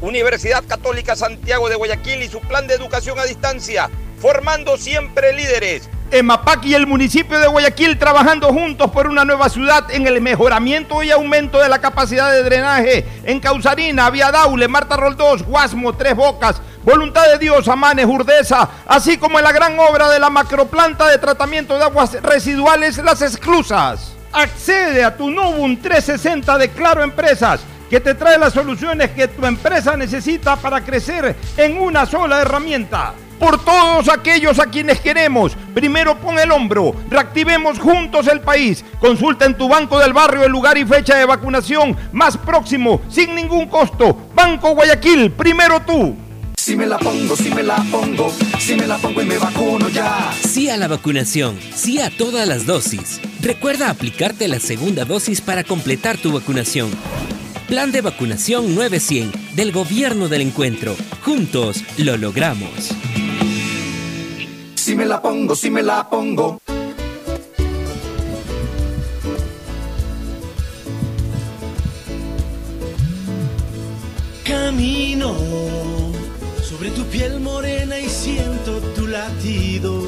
Universidad Católica Santiago de Guayaquil y su plan de educación a distancia, formando siempre líderes. EMAPAC y el municipio de Guayaquil trabajando juntos por una nueva ciudad en el mejoramiento y aumento de la capacidad de drenaje en Causarina, Vía Daule, Marta Roldós, Guasmo, Tres Bocas, Voluntad de Dios, Amanes, Urdesa, así como en la gran obra de la macroplanta de tratamiento de aguas residuales Las Exclusas. Accede a tu Novum 360 de Claro Empresas que te trae las soluciones que tu empresa necesita para crecer en una sola herramienta. Por todos aquellos a quienes queremos, primero pon el hombro, reactivemos juntos el país. Consulta en tu banco del barrio el lugar y fecha de vacunación más próximo, sin ningún costo. Banco Guayaquil, primero tú. Si me la pongo, si me la pongo, si me la pongo y me vacuno ya. Sí a la vacunación, sí a todas las dosis. Recuerda aplicarte la segunda dosis para completar tu vacunación. Plan de vacunación 900 del Gobierno del Encuentro. Juntos lo logramos. Si me la pongo, si me la pongo. Camino sobre tu piel morena y siento tu latido.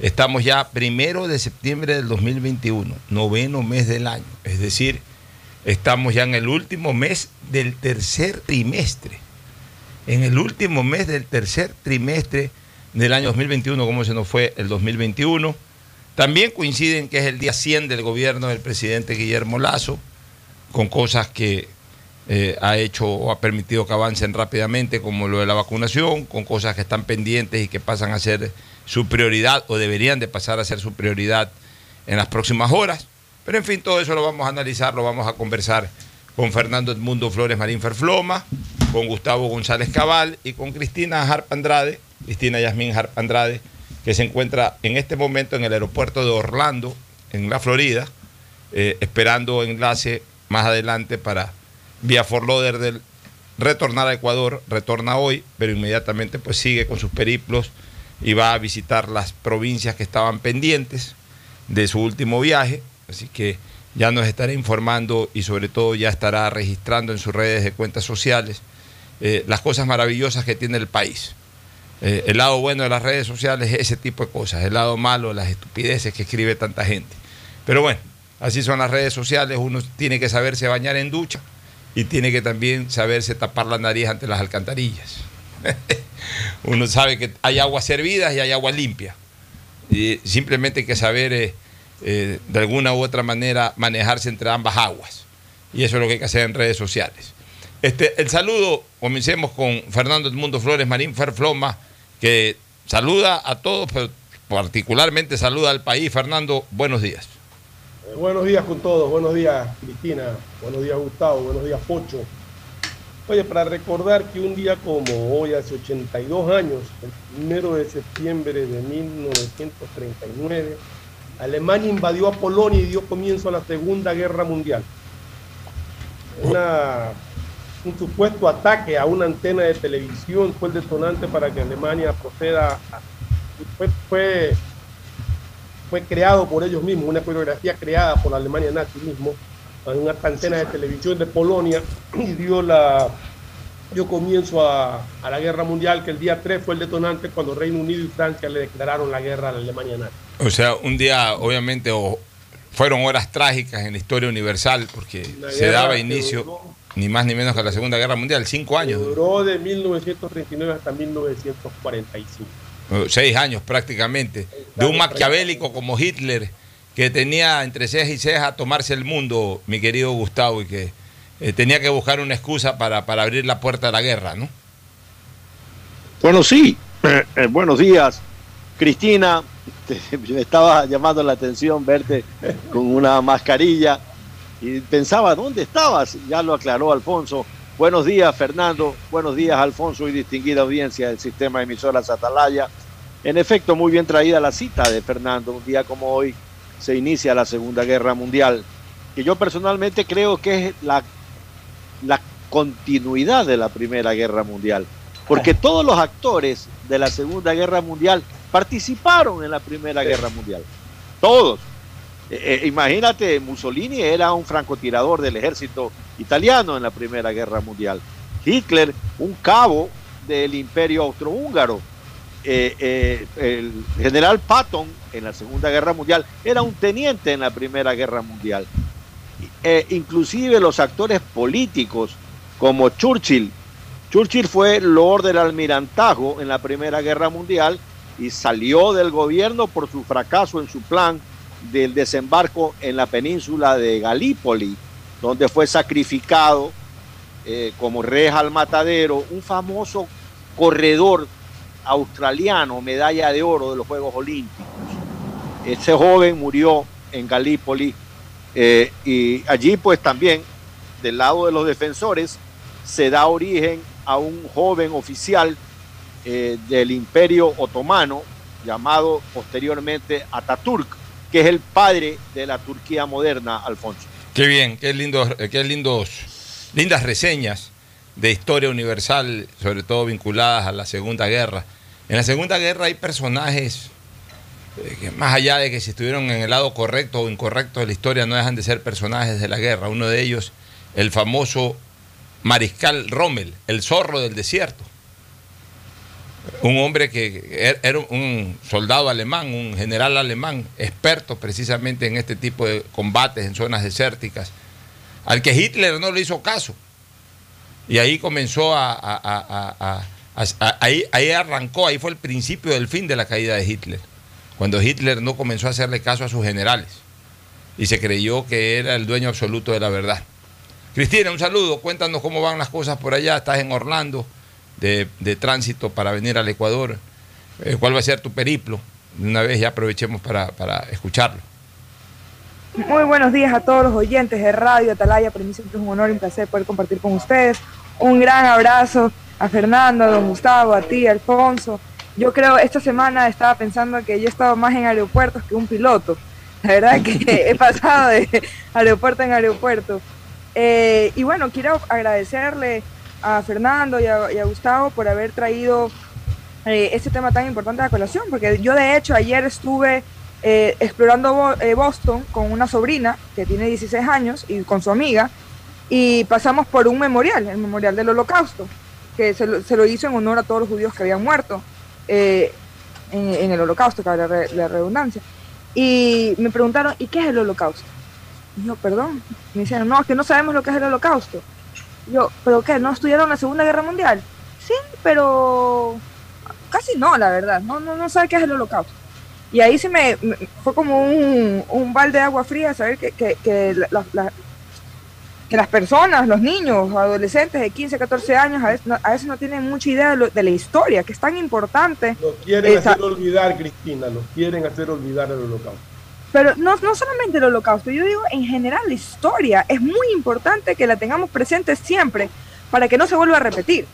Estamos ya primero de septiembre del 2021, noveno mes del año, es decir, estamos ya en el último mes del tercer trimestre. En el último mes del tercer trimestre del año 2021, como se nos fue el 2021. También coinciden que es el día 100 del gobierno del presidente Guillermo Lazo, con cosas que eh, ha hecho o ha permitido que avancen rápidamente, como lo de la vacunación, con cosas que están pendientes y que pasan a ser su prioridad o deberían de pasar a ser su prioridad en las próximas horas. Pero en fin, todo eso lo vamos a analizar, lo vamos a conversar con Fernando Edmundo Flores Marín Ferfloma, con Gustavo González Cabal y con Cristina Harp Andrade, Cristina Yasmín Harp Andrade, que se encuentra en este momento en el aeropuerto de Orlando, en la Florida, eh, esperando enlace más adelante para vía del retornar a Ecuador, retorna hoy, pero inmediatamente pues sigue con sus periplos y va a visitar las provincias que estaban pendientes de su último viaje, así que ya nos estará informando y sobre todo ya estará registrando en sus redes de cuentas sociales eh, las cosas maravillosas que tiene el país. Eh, el lado bueno de las redes sociales es ese tipo de cosas, el lado malo, las estupideces que escribe tanta gente. Pero bueno, así son las redes sociales, uno tiene que saberse bañar en ducha y tiene que también saberse tapar la nariz ante las alcantarillas. uno sabe que hay aguas servidas y hay agua limpia. Y simplemente hay que saber eh, eh, de alguna u otra manera manejarse entre ambas aguas. Y eso es lo que hay que hacer en redes sociales. Este, el saludo, comencemos con Fernando Edmundo Flores Marín Ferfloma, que saluda a todos, pero particularmente saluda al país. Fernando, buenos días. Eh, buenos días con todos, buenos días Cristina, buenos días Gustavo, buenos días Pocho. Oye, para recordar que un día como hoy, hace 82 años, el primero de septiembre de 1939, Alemania invadió a Polonia y dio comienzo a la Segunda Guerra Mundial. un supuesto ataque a una antena de televisión fue el detonante para que Alemania proceda. a- fue creado por ellos mismos, una coreografía creada por la Alemania nazi mismo, a una antena de televisión de Polonia y dio la dio comienzo a, a la guerra mundial, que el día 3 fue el detonante cuando Reino Unido y Francia le declararon la guerra a la Alemania nazi. O sea, un día, obviamente, o- fueron horas trágicas en la historia universal, porque La se daba inicio duró- ni más ni menos que a la Segunda Guerra Mundial, cinco años, Duró de 1939 hasta 1945. o seis años prácticamente, de un maquiavélico como Hitler, que tenía entre ceja y ceja tomarse el mundo, mi querido Gustavo, y que eh, tenía que buscar una excusa para, para abrir la puerta de la guerra, ¿no? Bueno, sí. Eh, eh, buenos días, Cristina. Me estaba llamando la atención verte con una mascarilla y pensaba, ¿dónde estabas? Ya lo aclaró Alfonso. Buenos días, Fernando. Buenos días, Alfonso y distinguida audiencia del sistema de emisoras Atalaya. En efecto, muy bien traída la cita de Fernando. Un día como hoy se inicia la Segunda Guerra Mundial, que yo personalmente creo que es la, la continuidad de la Primera Guerra Mundial porque todos los actores de la Segunda Guerra Mundial participaron en la Primera Guerra Mundial. Todos. Eh, eh, imagínate, Mussolini era un francotirador del ejército italiano en la Primera Guerra Mundial. Hitler, un cabo del imperio austrohúngaro. Eh, eh, el general Patton en la Segunda Guerra Mundial era un teniente en la Primera Guerra Mundial. Eh, inclusive los actores políticos como Churchill, Churchill fue Lord del Almirantajo en la Primera Guerra Mundial y salió del gobierno por su fracaso en su plan del desembarco en la península de Galípoli, donde fue sacrificado eh, como reja al matadero un famoso corredor australiano, medalla de oro de los Juegos Olímpicos. Ese joven murió en Galípoli eh, y allí pues también del lado de los defensores se da origen a un joven oficial eh, del imperio otomano llamado posteriormente Ataturk, que es el padre de la Turquía moderna, Alfonso. Qué bien, qué lindos, qué lindos, lindas reseñas de historia universal, sobre todo vinculadas a la Segunda Guerra. En la Segunda Guerra hay personajes eh, que más allá de que si estuvieron en el lado correcto o incorrecto de la historia, no dejan de ser personajes de la guerra. Uno de ellos, el famoso mariscal Rommel, el zorro del desierto. Un hombre que er- era un soldado alemán, un general alemán, experto precisamente en este tipo de combates en zonas desérticas, al que Hitler no le hizo caso. Y ahí comenzó a... a- a- ahí, ahí arrancó, ahí fue el principio del fin de la caída de Hitler, cuando Hitler no comenzó a hacerle caso a sus generales y se creyó que era el dueño absoluto de la verdad. Cristina, un saludo, cuéntanos cómo van las cosas por allá, estás en Orlando de, de tránsito para venir al Ecuador, Eh, ¿cuál va a ser tu periplo? Una vez ya aprovechemos para, para escucharlo. Muy buenos días a todos los oyentes de Radio Atalaya. Para mí siempre es un honor y un placer poder compartir con ustedes. Un gran abrazo a Fernando, a don Gustavo, a ti, Alfonso. Yo creo, esta semana estaba pensando que yo he estado más en aeropuertos que un piloto. La verdad que he pasado de aeropuerto en aeropuerto. Eh, y bueno, quiero agradecerle a Fernando y a, y a Gustavo por haber traído eh, este tema tan importante a la colación, porque yo de hecho ayer estuve eh, explorando eh, Boston con una sobrina que tiene 16 años y con su amiga, y pasamos por un memorial, el memorial del holocausto, que se lo, hizo en honor a todos los judíos que habían muerto eh, en, el holocausto, cabe la, re- la redundancia. Y me preguntaron, ¿y qué es el holocausto? Y yo, perdón. Me dijeron, no, es que no sabemos lo que es el holocausto. Yo, ¿pero qué? ¿No estudiaron la Segunda Guerra Mundial? Sí, pero casi no, la verdad. No, no, no sabe qué es el holocausto. Y ahí sí me, me- fue como un, un balde de agua fría saber que, que, que la- la- la- que las personas, los niños, adolescentes de 15, 14 años, a veces no, a veces no tienen mucha idea de, lo- de la historia, que es tan importante. Nos quieren Esa- hacer olvidar, Cristina, nos quieren hacer olvidar el holocausto. Pero no, no solamente el holocausto, yo digo en general la historia. Es muy importante que la tengamos presente siempre para que no se vuelva a repetir.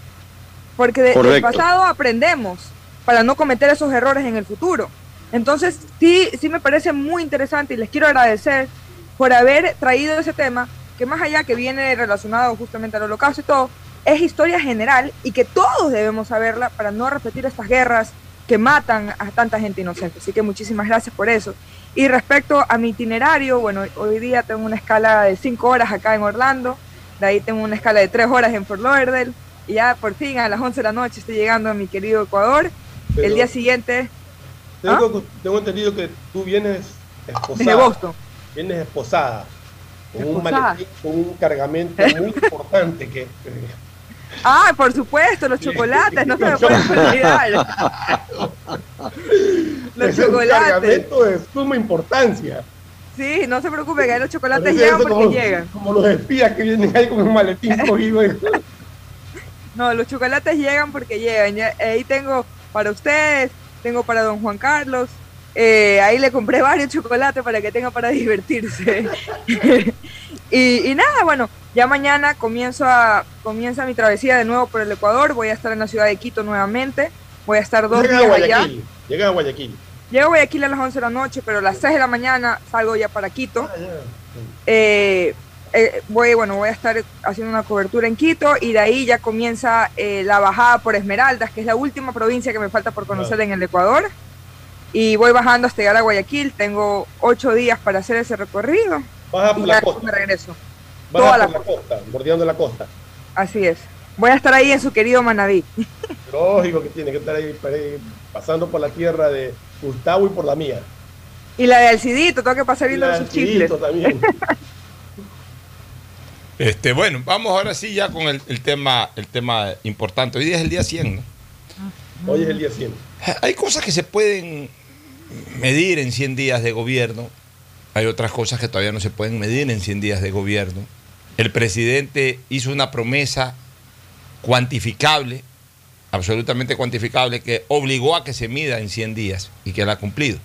Porque de- del pasado aprendemos para no cometer esos errores en el futuro. Entonces, sí, sí me parece muy interesante y les quiero agradecer por haber traído ese tema que más allá que viene relacionado justamente al holocausto y todo, es historia general y que todos debemos saberla para no repetir estas guerras que matan a tanta gente inocente. Así que muchísimas gracias por eso. Y respecto a mi itinerario, bueno, hoy día tengo una escala de 5 horas acá en Orlando, de ahí tengo una escala de 3 horas en Fort Lauderdale, y ya por fin a las 11 de la noche estoy llegando a mi querido Ecuador. Pero- el día siguiente, Tengo, tengo entendido que tú vienes esposada. Boston. Vienes esposada. Con un maletín, con un cargamento muy importante que... Ah, por supuesto, los chocolates, no se me pueden olvidar. los es un chocolates. cargamento de suma importancia. Sí, no se preocupe, que ahí los chocolates Parece llegan porque como, llegan. Como los espías que vienen ahí con un maletín cogido. No, los chocolates llegan porque llegan. Ahí tengo para ustedes, tengo para don Juan Carlos. eh, ahí le compré varios chocolates para que tenga para divertirse. y, y nada, bueno, ya mañana comienzo a, comienza mi travesía de nuevo por el Ecuador. Voy a estar en la ciudad de Quito nuevamente. Voy a estar dos Llega a días allá. Guayaquil. Llega a Guayaquil. Llego a Guayaquil a las 11 de la noche, pero a las 6 de la mañana salgo ya para Quito. Ah. Eh, eh, voy, bueno, voy a estar haciendo una cobertura en Quito y de ahí ya comienza eh, la bajada por Esmeraldas, que es la última provincia que me falta por conocer Claro. en el Ecuador. Y voy bajando hasta llegar a Guayaquil. Tengo ocho días para hacer ese recorrido. Baja y por ya la después me costa. regreso. Baja toda por la costa, bordeando la costa. Así es. Voy a estar ahí en su querido Manabí. Lógico que tiene que estar ahí, ahí, pasando por la tierra de Gustavo y por la mía. Y la de Alcidito, tengo que pasar Y viendo sus. Chilito también. Este, bueno, vamos ahora sí ya con el, el tema, el tema importante. Hoy día es el día 100, ¿no? Hoy es el día 100. Hay cosas que se pueden medir en 100 días de gobierno. Hay otras cosas que todavía no se pueden medir en 100 días de gobierno. El presidente hizo una promesa cuantificable, absolutamente cuantificable, que obligó a que se mida en 100 días y que la ha cumplido.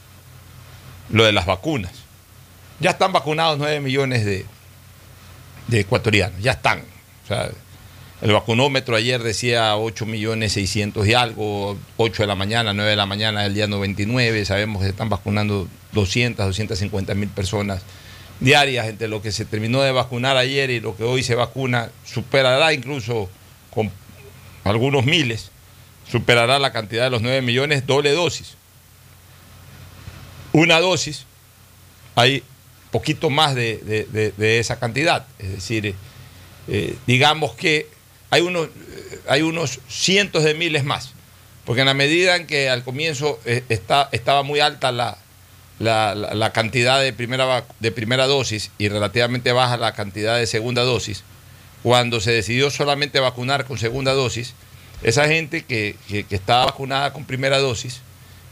Lo de las vacunas. Ya están vacunados 9 millones de, de ecuatorianos, ya están. El vacunómetro ayer decía 8 millones 600 y algo, 8 de la mañana, 9 de la mañana del día 99, sabemos que se están vacunando 200, 250 mil personas diarias, entre lo que se terminó de vacunar ayer y lo que hoy se vacuna, superará incluso con algunos miles, superará la cantidad de los 9 millones, doble dosis. Una dosis, hay poquito más de, esa cantidad, es decir, eh, digamos que hay unos, eh, hay unos cientos de miles más. Porque en la medida en que al comienzo eh, está, estaba muy alta la, la- cantidad de primera, de primera dosis y relativamente baja la cantidad de segunda dosis, cuando se decidió solamente vacunar con segunda dosis, esa gente que- que estaba vacunada con primera dosis,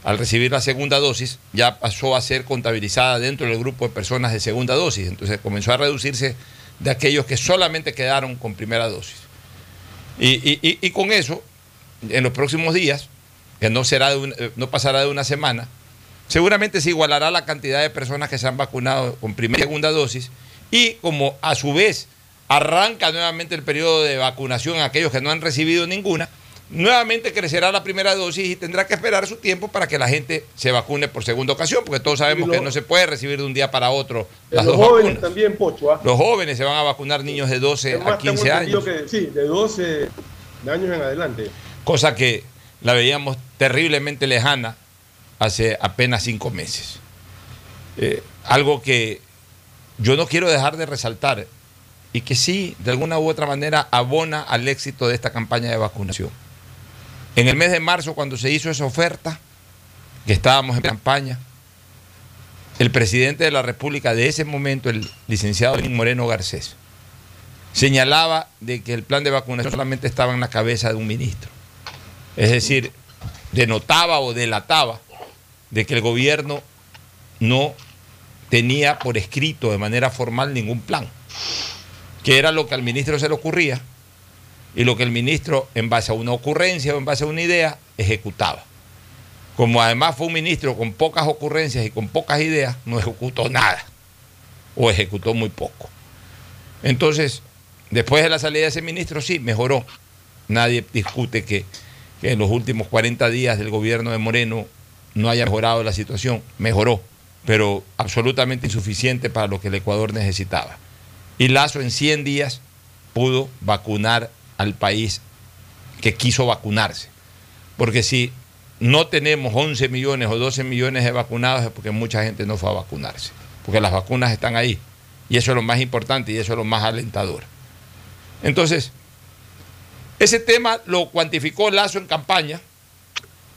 al recibir la segunda dosis, ya pasó a ser contabilizada dentro del grupo de personas de segunda dosis. Entonces comenzó a reducirse de aquellos que solamente quedaron con primera dosis. Y, con eso, en los próximos días, que no, será de eh, no pasará de una semana, seguramente se igualará la cantidad de personas que se han vacunado con primera y segunda dosis y como a su vez arranca nuevamente el periodo de vacunación a aquellos que no han recibido ninguna, nuevamente crecerá la primera dosis y tendrá que esperar su tiempo para que la gente se vacune por segunda ocasión, porque todos sabemos que no se puede recibir de un día para otro las los dos jóvenes vacunas. también, Pocho. ¿ah? Los jóvenes se van a vacunar niños de 12 a Además, tengo 15 entendido años, que sí, de 12 años en adelante. cosa que la veíamos terriblemente lejana hace apenas cinco meses. Eh, algo que yo no quiero dejar de resaltar y que sí, de alguna u otra manera, abona al éxito de esta campaña de vacunación. En el mes de marzo, cuando se hizo esa oferta, que estábamos en campaña, el presidente de la República de ese momento, el licenciado Moreno Garcés, señalaba de que el plan de vacunación solamente estaba en la cabeza de un ministro. Es decir, denotaba o delataba de que el gobierno no tenía por escrito de manera formal ningún plan, que era lo que al ministro se le ocurría y lo que el ministro, en base a una ocurrencia o en base a una idea, ejecutaba. Como además fue un ministro con pocas ocurrencias y con pocas ideas, no ejecutó nada o ejecutó muy poco. Entonces, después de la salida de ese ministro, sí, mejoró. Nadie discute que, en los últimos 40 días del gobierno de Moreno no haya mejorado la situación. Mejoró, pero absolutamente insuficiente para lo que el Ecuador necesitaba. Y Lazo en 100 días pudo vacunar al país que quiso vacunarse. Porque si no tenemos 11 millones o 12 millones de vacunados es porque mucha gente no fue a vacunarse. Porque las vacunas están ahí. Y eso es lo más importante y eso es lo más alentador. Entonces, ese tema lo cuantificó Lazo en campaña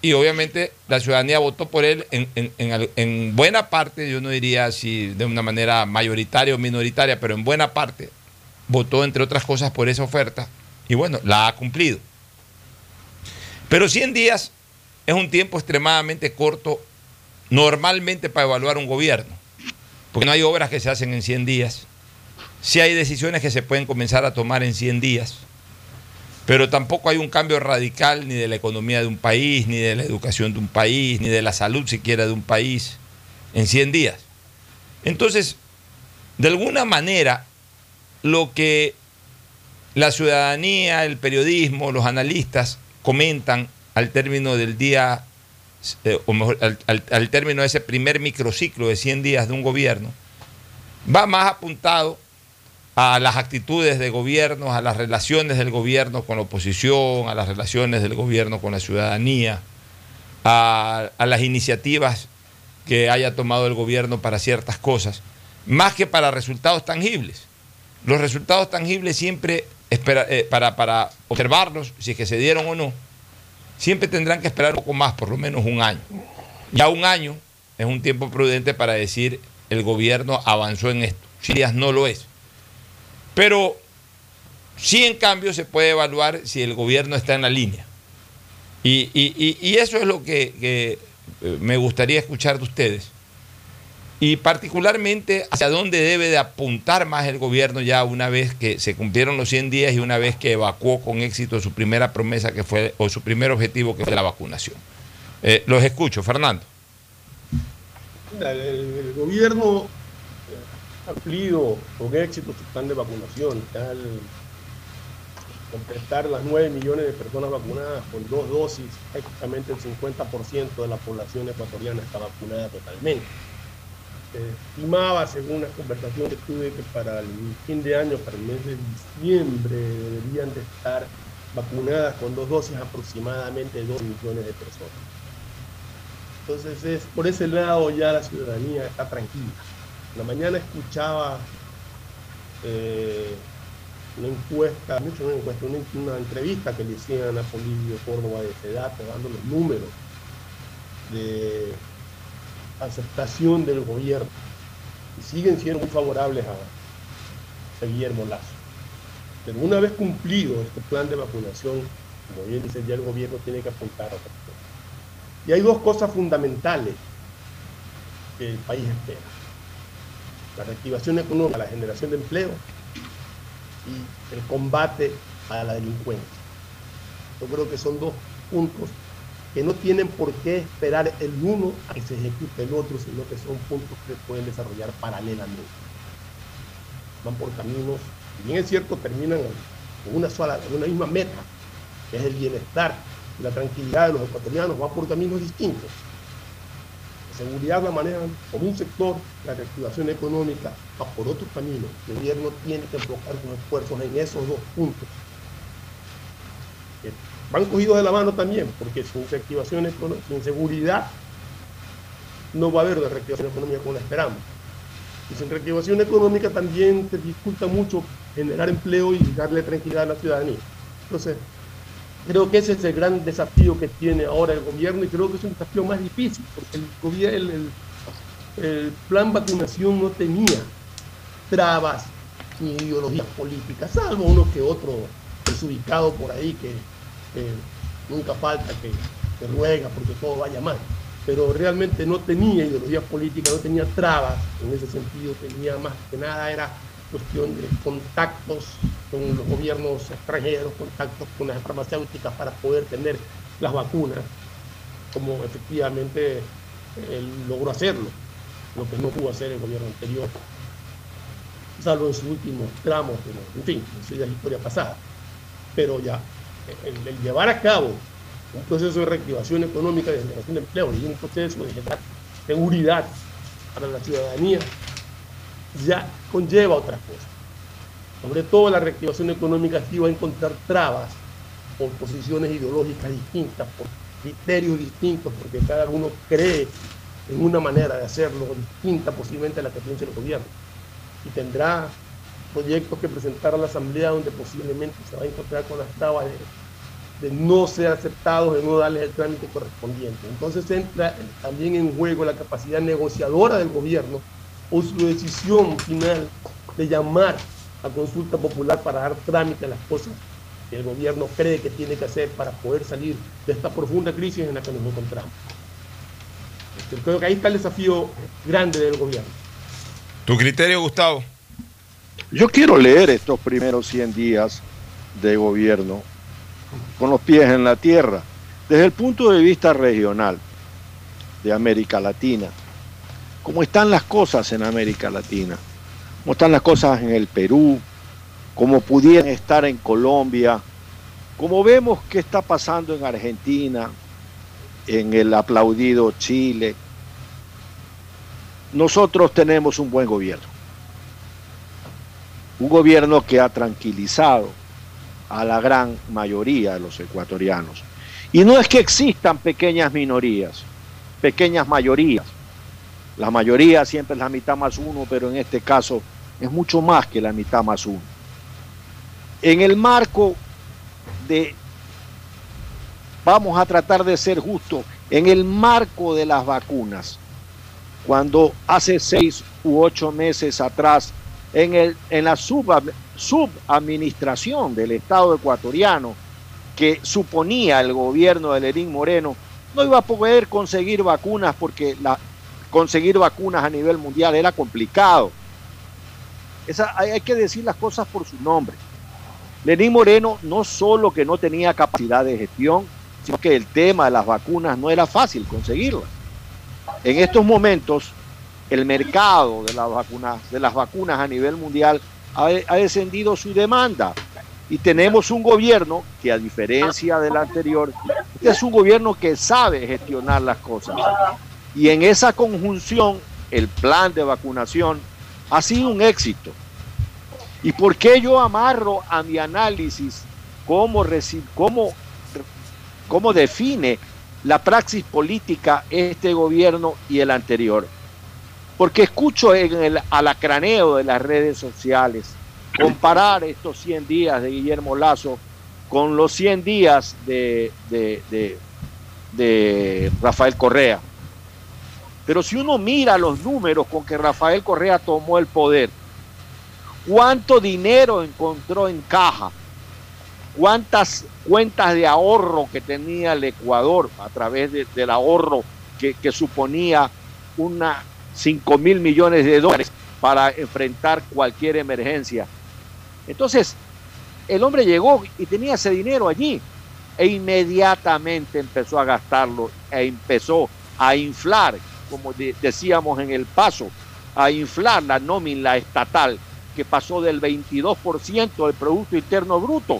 y obviamente la ciudadanía votó por él en, en- en- en buena parte, yo no diría si de una manera mayoritaria o minoritaria, pero en buena parte votó entre otras cosas por esa oferta y bueno, la ha cumplido. Pero 100 días es un tiempo extremadamente corto normalmente para evaluar un gobierno, porque no hay obras que se hacen en 100 días, sí hay decisiones que se pueden comenzar a tomar en 100 días, pero tampoco hay un cambio radical ni de la economía de un país, ni de la educación de un país, ni de la salud siquiera de un país en 100 días. Entonces, de alguna manera, lo que la ciudadanía, el periodismo, los analistas comentan al término del día, eh, o mejor, al, término de ese primer microciclo de 100 días de un gobierno, va más apuntado a las actitudes de gobierno, a las relaciones del gobierno con la oposición, a las relaciones del gobierno con la ciudadanía, a las iniciativas que haya tomado el gobierno para ciertas cosas, más que para resultados tangibles. Los resultados tangibles siempre, espera- eh, para, para observarlos, si es que se dieron o no, siempre tendrán que esperar un poco más, por lo menos un año. Ya un año es un tiempo prudente para decir el gobierno avanzó en esto. Si días no lo es. Pero sí, en cambio, se puede evaluar si el gobierno está en la línea. Y, y- y- eso es lo que, que, eh, me gustaría escuchar de ustedes. Y particularmente hacia dónde debe de apuntar más el gobierno ya una vez que se cumplieron los 100 días y una vez que evacuó con éxito su primera promesa que fue, o su primer objetivo que fue la vacunación. Eh, los escucho, Fernando. Mira, El, el gobierno eh, ha cumplido con éxito su plan de vacunación. Al completar las 9 millones de personas vacunadas con dos dosis, prácticamente el 50% de la población ecuatoriana está vacunada totalmente. Se estimaba, según las conversaciones que tuve, que para el fin de año, para el mes de diciembre, deberían de estar vacunadas con dos dosis aproximadamente 2 millones de personas. Entonces, es, por ese lado ya la ciudadanía está tranquila. En la mañana escuchaba eh, una encuesta, mucho una encuesta, una, una entrevista que le hicieron a Polivio Córdoba de Sedate, dando los números de aceptación del gobierno. Y siguen siendo muy favorables a, Guillermo Lazo. Pero una vez cumplido este plan de vacunación, como bien dice ya el gobierno tiene que apuntar a otra cosa. Y hay dos cosas fundamentales que el país espera. La reactivación económica, la generación de empleo y el combate a la delincuencia. Yo creo que son dos puntos que no tienen por qué esperar el uno a que se ejecute el otro, sino que son puntos que pueden desarrollar paralelamente. Van por caminos, si bien es cierto, terminan con una sola, una misma meta, que es el bienestar y la tranquilidad de los ecuatorianos, van por caminos distintos. La seguridad la manejan por un sector, la reactivación económica va por otro camino. El gobierno tiene que enfocar sus esfuerzos en esos dos puntos. Van cogidos de la mano también, porque sin reactivación económica, sin seguridad, no va a haber una reactivación económica como la esperamos. Y sin reactivación económica también se dificulta mucho generar empleo y darle tranquilidad a la ciudadanía. Entonces, creo que ese es el gran desafío que tiene ahora el gobierno y creo que es un desafío más difícil, porque el- el plan vacunación no tenía trabas ni ideologías políticas, salvo uno que otro desubicado por ahí que, nunca falta que, ruega porque todo vaya mal. Pero realmente no tenía ideología política, no tenía trabas en ese sentido, tenía más que nada, era cuestión de contactos con los gobiernos extranjeros, contactos con las farmacéuticas para poder tener las vacunas, como efectivamente él logró hacerlo, lo que no pudo hacer el gobierno anterior, salvo en sus últimos tramos, en fin, eso ya es historia pasada. Pero ya, el, llevar a cabo un proceso de reactivación económica, de generación de empleo y un proceso de generar seguridad para la ciudadanía, ya conlleva otras cosas. sobre todo la reactivación económica, sí va a encontrar trabas por posiciones ideológicas distintas, por criterios distintos, porque cada uno cree en una manera de hacerlo distinta posiblemente a la que piensa el gobierno. Y tendrá proyectos que presentar a la Asamblea donde posiblemente se va a encontrar con las trabas de, de no ser aceptados, de no darles el trámite correspondiente. Entonces entra también en juego la capacidad negociadora del gobierno o su decisión final de llamar a consulta popular para dar trámite a las cosas que el gobierno cree que tiene que hacer para poder salir de esta profunda crisis en la que nos encontramos. Este, creo que ahí está el desafío grande del gobierno. ¿Tu criterio, Gustavo? Yo quiero leer estos primeros 100 días de gobierno con los pies en la tierra, desde el punto de vista regional de América Latina. ¿Cómo están las cosas en América Latina? ¿Cómo están las cosas en el Perú? ¿Cómo pudieran estar en Colombia? ¿Cómo vemos qué está pasando en Argentina, en el aplaudido Chile? Nosotros tenemos un buen gobierno. Un gobierno que ha tranquilizado a la gran mayoría de los ecuatorianos. Y no es que existan pequeñas minorías, pequeñas mayorías. La mayoría siempre es la mitad más uno, pero en este caso es mucho más que la mitad más uno. En el marco de, vamos a tratar de ser justos, en el marco de las vacunas, cuando hace seis u ocho meses atrás, en, el, en la sub, subadministración del Estado ecuatoriano, que suponía el gobierno de Lenín Moreno, no iba a poder conseguir vacunas porque la, conseguir vacunas a nivel mundial era complicado. Esa, hay, hay que decir las cosas por su nombre. Lenín Moreno no solo que no tenía capacidad de gestión, sino que el tema de las vacunas no era fácil conseguirlas. En estos momentos, el mercado de las vacunas, de las vacunas a nivel mundial ha, descendido su demanda. Y tenemos un gobierno que a diferencia del anterior, este es un gobierno que sabe gestionar las cosas. Y en esa conjunción, el plan de vacunación ha sido un éxito. ¿Y por qué yo amarro a mi análisis cómo, cómo, cómo define la praxis política este gobierno y el anterior? Porque escucho en el alacraneo de las redes sociales comparar estos 100 días de Guillermo Lazo con los 100 días de, de, de, Rafael Correa. Pero si uno mira los números con que Rafael Correa tomó el poder, cuánto dinero encontró en caja, cuántas cuentas de ahorro que tenía el Ecuador a través de, del ahorro que, suponía una 5 mil millones de dólares para enfrentar cualquier emergencia. Entonces, el hombre llegó y tenía ese dinero allí e inmediatamente empezó a gastarlo e empezó a inflar, como de, decíamos en el paso, a inflar la nómina estatal que pasó del 22% del Producto Interno Bruto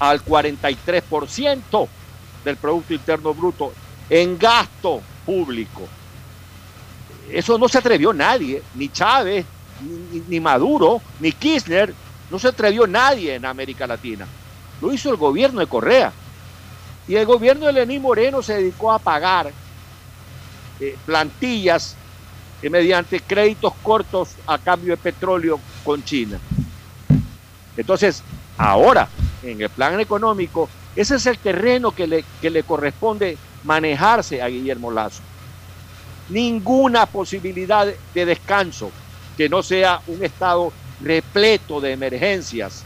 al 43% del Producto Interno Bruto en gasto público. Eso no se atrevió nadie, ni Chávez, ni, Maduro, ni Kirchner, no se atrevió nadie en América Latina. Lo hizo el gobierno de Correa. Y el gobierno de Lenín Moreno se dedicó a pagar eh, plantillas eh, mediante créditos cortos a cambio de petróleo con China. Entonces, ahora, en el plan económico, ese es el terreno que le, que le corresponde manejarse a Guillermo Lazo. Ninguna posibilidad de descanso que no sea un Estado repleto de emergencias.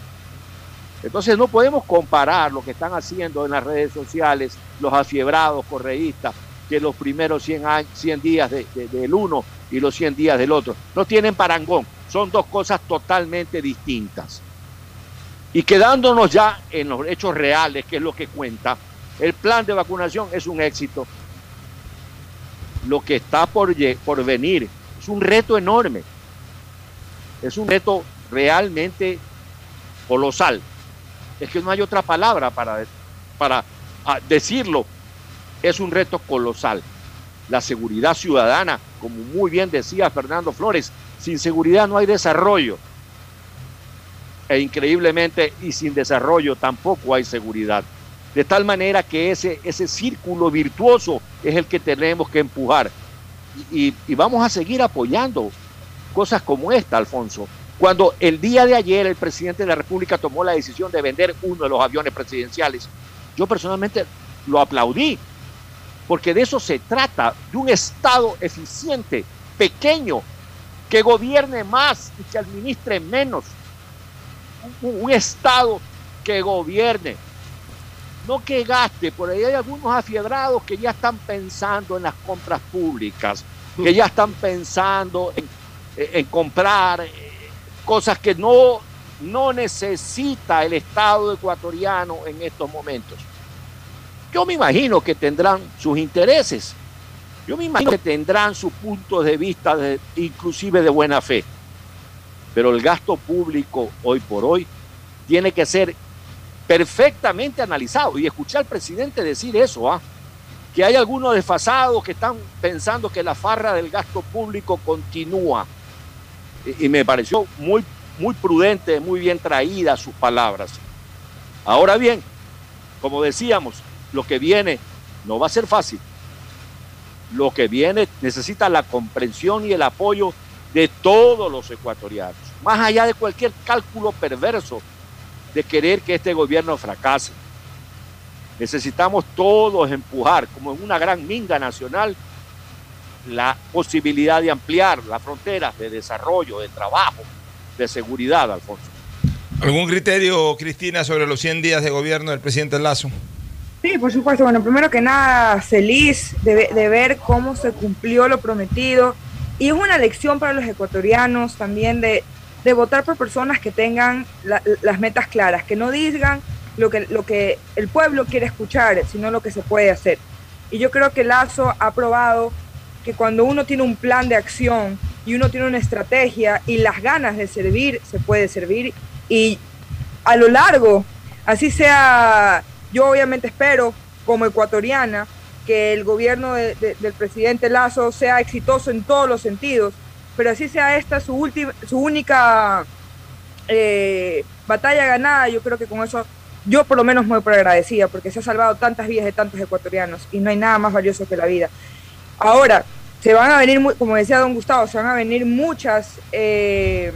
Entonces no podemos comparar lo que están haciendo en las redes sociales los afiebrados correístas que los primeros 100, años, 100 días de, del uno y los 100 días del otro. No tienen parangón, son dos cosas totalmente distintas. Y quedándonos ya en los hechos reales, que es lo que cuenta, el plan de vacunación es un éxito. Lo que está por, por venir es un reto enorme. Es un reto realmente colosal. Es que no hay otra palabra para, para decirlo. Es un reto colosal. La seguridad ciudadana, como muy bien decía Fernando Flores, sin seguridad no hay desarrollo. e increíblemente y sin desarrollo tampoco hay seguridad. De tal manera que ese, ese círculo virtuoso es el que tenemos que empujar. Y, vamos a seguir apoyando cosas como esta, Alfonso. Cuando el día de ayer el presidente de la República tomó la decisión de vender uno de los aviones presidenciales, yo personalmente lo aplaudí, porque de eso se trata, de un Estado eficiente, pequeño, que gobierne más y que administre menos. Un, un Estado que gobierne, no que gaste. Por ahí hay algunos afiebrados que ya están pensando en las compras públicas, que ya están pensando en, comprar eh, cosas que no, no necesita el Estado ecuatoriano en estos momentos. Yo me imagino que tendrán sus intereses, yo me imagino que tendrán sus puntos de vista, inclusive de buena fe, pero el gasto público hoy por hoy tiene que ser perfectamente analizado. Y escuché al presidente decir eso, ¿ah? que hay algunos desfasados que están pensando que la farra del gasto público continúa. Y, y me pareció muy, muy prudente, muy bien traída sus palabras. Ahora bien, como decíamos, lo que viene no va a ser fácil. Lo que viene necesita la comprensión y el apoyo de todos los ecuatorianos, más allá de cualquier cálculo perverso de querer que este gobierno fracase. Necesitamos todos empujar, como en una gran minga nacional, la posibilidad de ampliar las fronteras de desarrollo, de trabajo, de seguridad, Alfonso. ¿Algún criterio, Cristina, sobre los 100 días de gobierno del presidente Lazo? Sí, por supuesto. Bueno, primero que nada, feliz de, de, ver cómo se cumplió lo prometido. Y es una lección para los ecuatorianos también de, de votar por personas que tengan la, las metas claras, que no digan lo que, lo que el pueblo quiere escuchar, sino lo que se puede hacer. Y yo creo que Lazo ha probado que cuando uno tiene un plan de acción y uno tiene una estrategia y las ganas de servir, se puede servir. Y a lo largo, así sea yo obviamente espero, como ecuatoriana, que el gobierno de, de, del presidente Lazo sea exitoso en todos los sentidos, pero así sea esta su, última, su única eh, batalla ganada, yo creo que con eso yo por lo menos muy agradecida, porque se ha salvado tantas vidas de tantos ecuatorianos y no hay nada más valioso que la vida. Ahora, se van a venir, como decía don Gustavo, se van a venir muchas... Eh,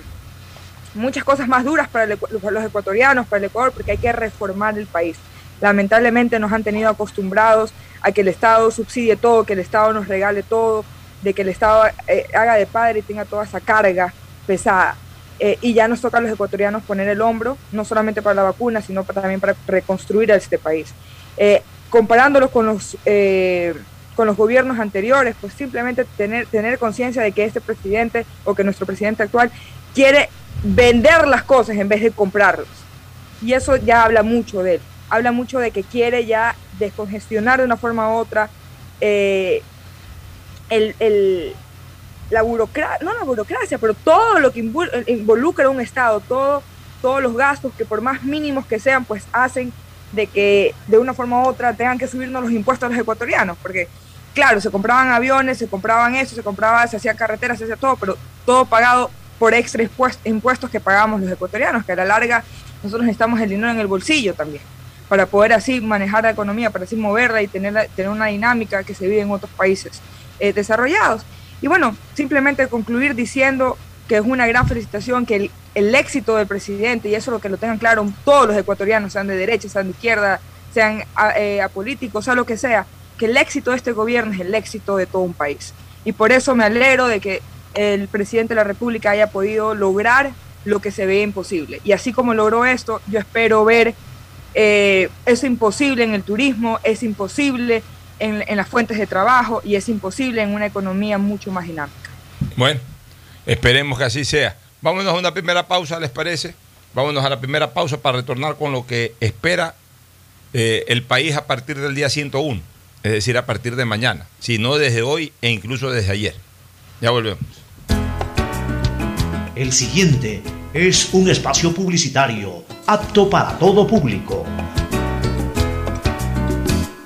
muchas cosas más duras para, los ecuatorianos, para el Ecuador, porque hay que reformar el país lamentablemente nos han tenido acostumbrados a que el Estado subsidie todo, que el Estado nos regale todo, de que el Estado eh, haga de padre y tenga toda esa carga pesada. Eh, y ya nos toca a los ecuatorianos poner el hombro, no solamente para la vacuna, sino también para reconstruir este país. Eh, comparándolo con los, con los gobiernos anteriores, pues simplemente tener, tener conciencia de que este presidente o que nuestro presidente actual quiere vender las cosas en vez de comprarlas. Y eso ya habla mucho de él habla mucho de que quiere ya descongestionar de una forma u otra eh, el, el, la burocracia, no la burocracia, pero todo lo que involucra un Estado, todo, todos los gastos que por más mínimos que sean, pues hacen de que de una forma u otra tengan que subirnos los impuestos a los ecuatorianos, porque claro, se compraban aviones, se compraban eso, se compraba, se hacía carreteras, se hacía todo, pero todo pagado por extra impuestos que pagamos los ecuatorianos, que a la larga nosotros necesitamos el dinero en el bolsillo también para poder así manejar la economía, para así moverla y tener, tener una dinámica que se vive en otros países eh, desarrollados. Y bueno, simplemente concluir diciendo que es una gran felicitación, que el, el, éxito del presidente, y eso lo que lo tengan claro todos los ecuatorianos, sean de derecha, sean de izquierda, sean eh, apolíticos, sea lo que sea, que el éxito de este gobierno es el éxito de todo un país. Y por eso me alegro de que el presidente de la República haya podido lograr lo que se ve imposible. Y así como logró esto, yo espero ver eh, es imposible en el turismo, es imposible en, en, las fuentes de trabajo y es imposible en una economía mucho más dinámica. Bueno, esperemos que así sea. Vámonos a una primera pausa, ¿les parece? Vámonos a la primera pausa para retornar con lo que espera eh, el país a partir del día 101, es decir, a partir de mañana, si no desde hoy e incluso desde ayer. Ya volvemos. El siguiente es un espacio publicitario apto para todo público.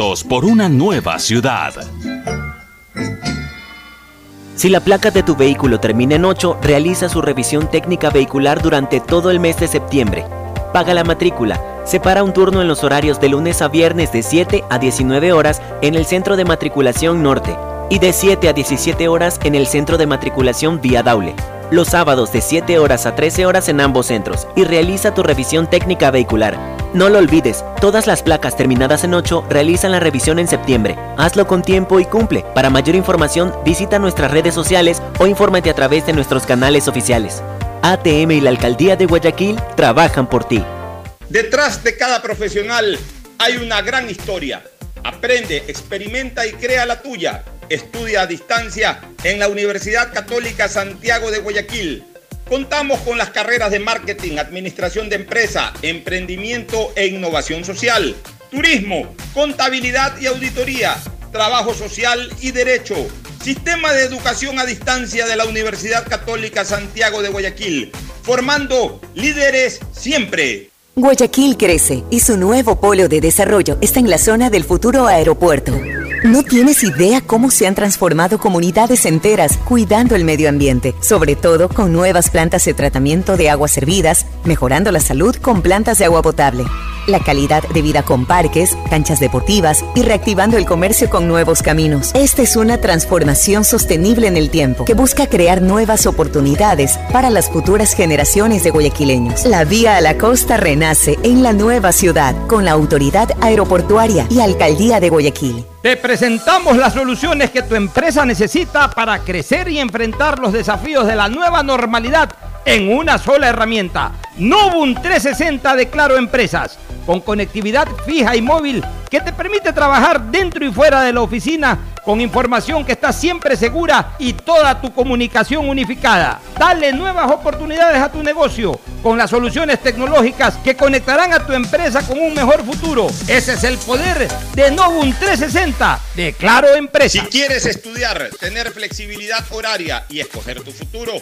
por una nueva ciudad. Si la placa de tu vehículo termina en 8, realiza su revisión técnica vehicular durante todo el mes de septiembre. Paga la matrícula. Separa un turno en los horarios de lunes a viernes de 7 a 19 horas en el Centro de Matriculación Norte y de 7 a 17 horas en el Centro de Matriculación Vía Daule. Los sábados de 7 horas a 13 horas en ambos centros y realiza tu revisión técnica vehicular. No lo olvides, todas las placas terminadas en 8 realizan la revisión en septiembre. Hazlo con tiempo y cumple. Para mayor información, visita nuestras redes sociales o infórmate a través de nuestros canales oficiales. ATM y la Alcaldía de Guayaquil trabajan por ti. Detrás de cada profesional hay una gran historia. Aprende, experimenta y crea la tuya. Estudia a distancia en la Universidad Católica Santiago de Guayaquil. Contamos con las carreras de marketing, administración de empresa, emprendimiento e innovación social, turismo, contabilidad y auditoría, trabajo social y derecho. Sistema de educación a distancia de la Universidad Católica Santiago de Guayaquil, formando líderes siempre. Guayaquil crece y su nuevo polo de desarrollo está en la zona del futuro aeropuerto. No tienes idea cómo se han transformado comunidades enteras cuidando el medio ambiente, sobre todo con nuevas plantas de tratamiento de aguas servidas, mejorando la salud con plantas de agua potable, la calidad de vida con parques, canchas deportivas y reactivando el comercio con nuevos caminos. Esta es una transformación sostenible en el tiempo que busca crear nuevas oportunidades para las futuras generaciones de guayaquileños. La vía a la costa renace en la nueva ciudad con la autoridad aeroportuaria y alcaldía de Guayaquil. Te presentamos las soluciones que tu empresa necesita para crecer y enfrentar los desafíos de la nueva normalidad en una sola herramienta. Novum 360 de Claro Empresas, con conectividad fija y móvil que te permite trabajar dentro y fuera de la oficina con información que está siempre segura y toda tu comunicación unificada. Dale nuevas oportunidades a tu negocio con las soluciones tecnológicas que conectarán a tu empresa con un mejor futuro. Ese es el poder de Novum 360 de Claro Empresa. Si quieres estudiar, tener flexibilidad horaria y escoger tu futuro,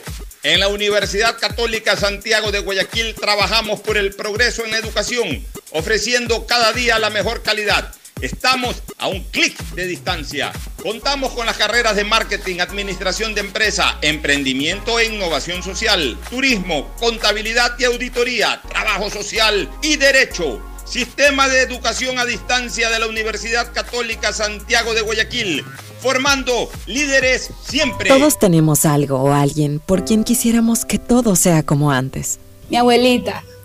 en la Universidad Católica Santiago de Guayaquil trabajamos por el progreso en la educación, ofreciendo cada día la mejor calidad. Estamos a un clic de distancia. Contamos con las carreras de marketing, administración de empresa, emprendimiento e innovación social, turismo, contabilidad y auditoría, trabajo social y derecho. Sistema de educación a distancia de la Universidad Católica Santiago de Guayaquil, formando líderes siempre. Todos tenemos algo o alguien por quien quisiéramos que todo sea como antes. Mi abuelita,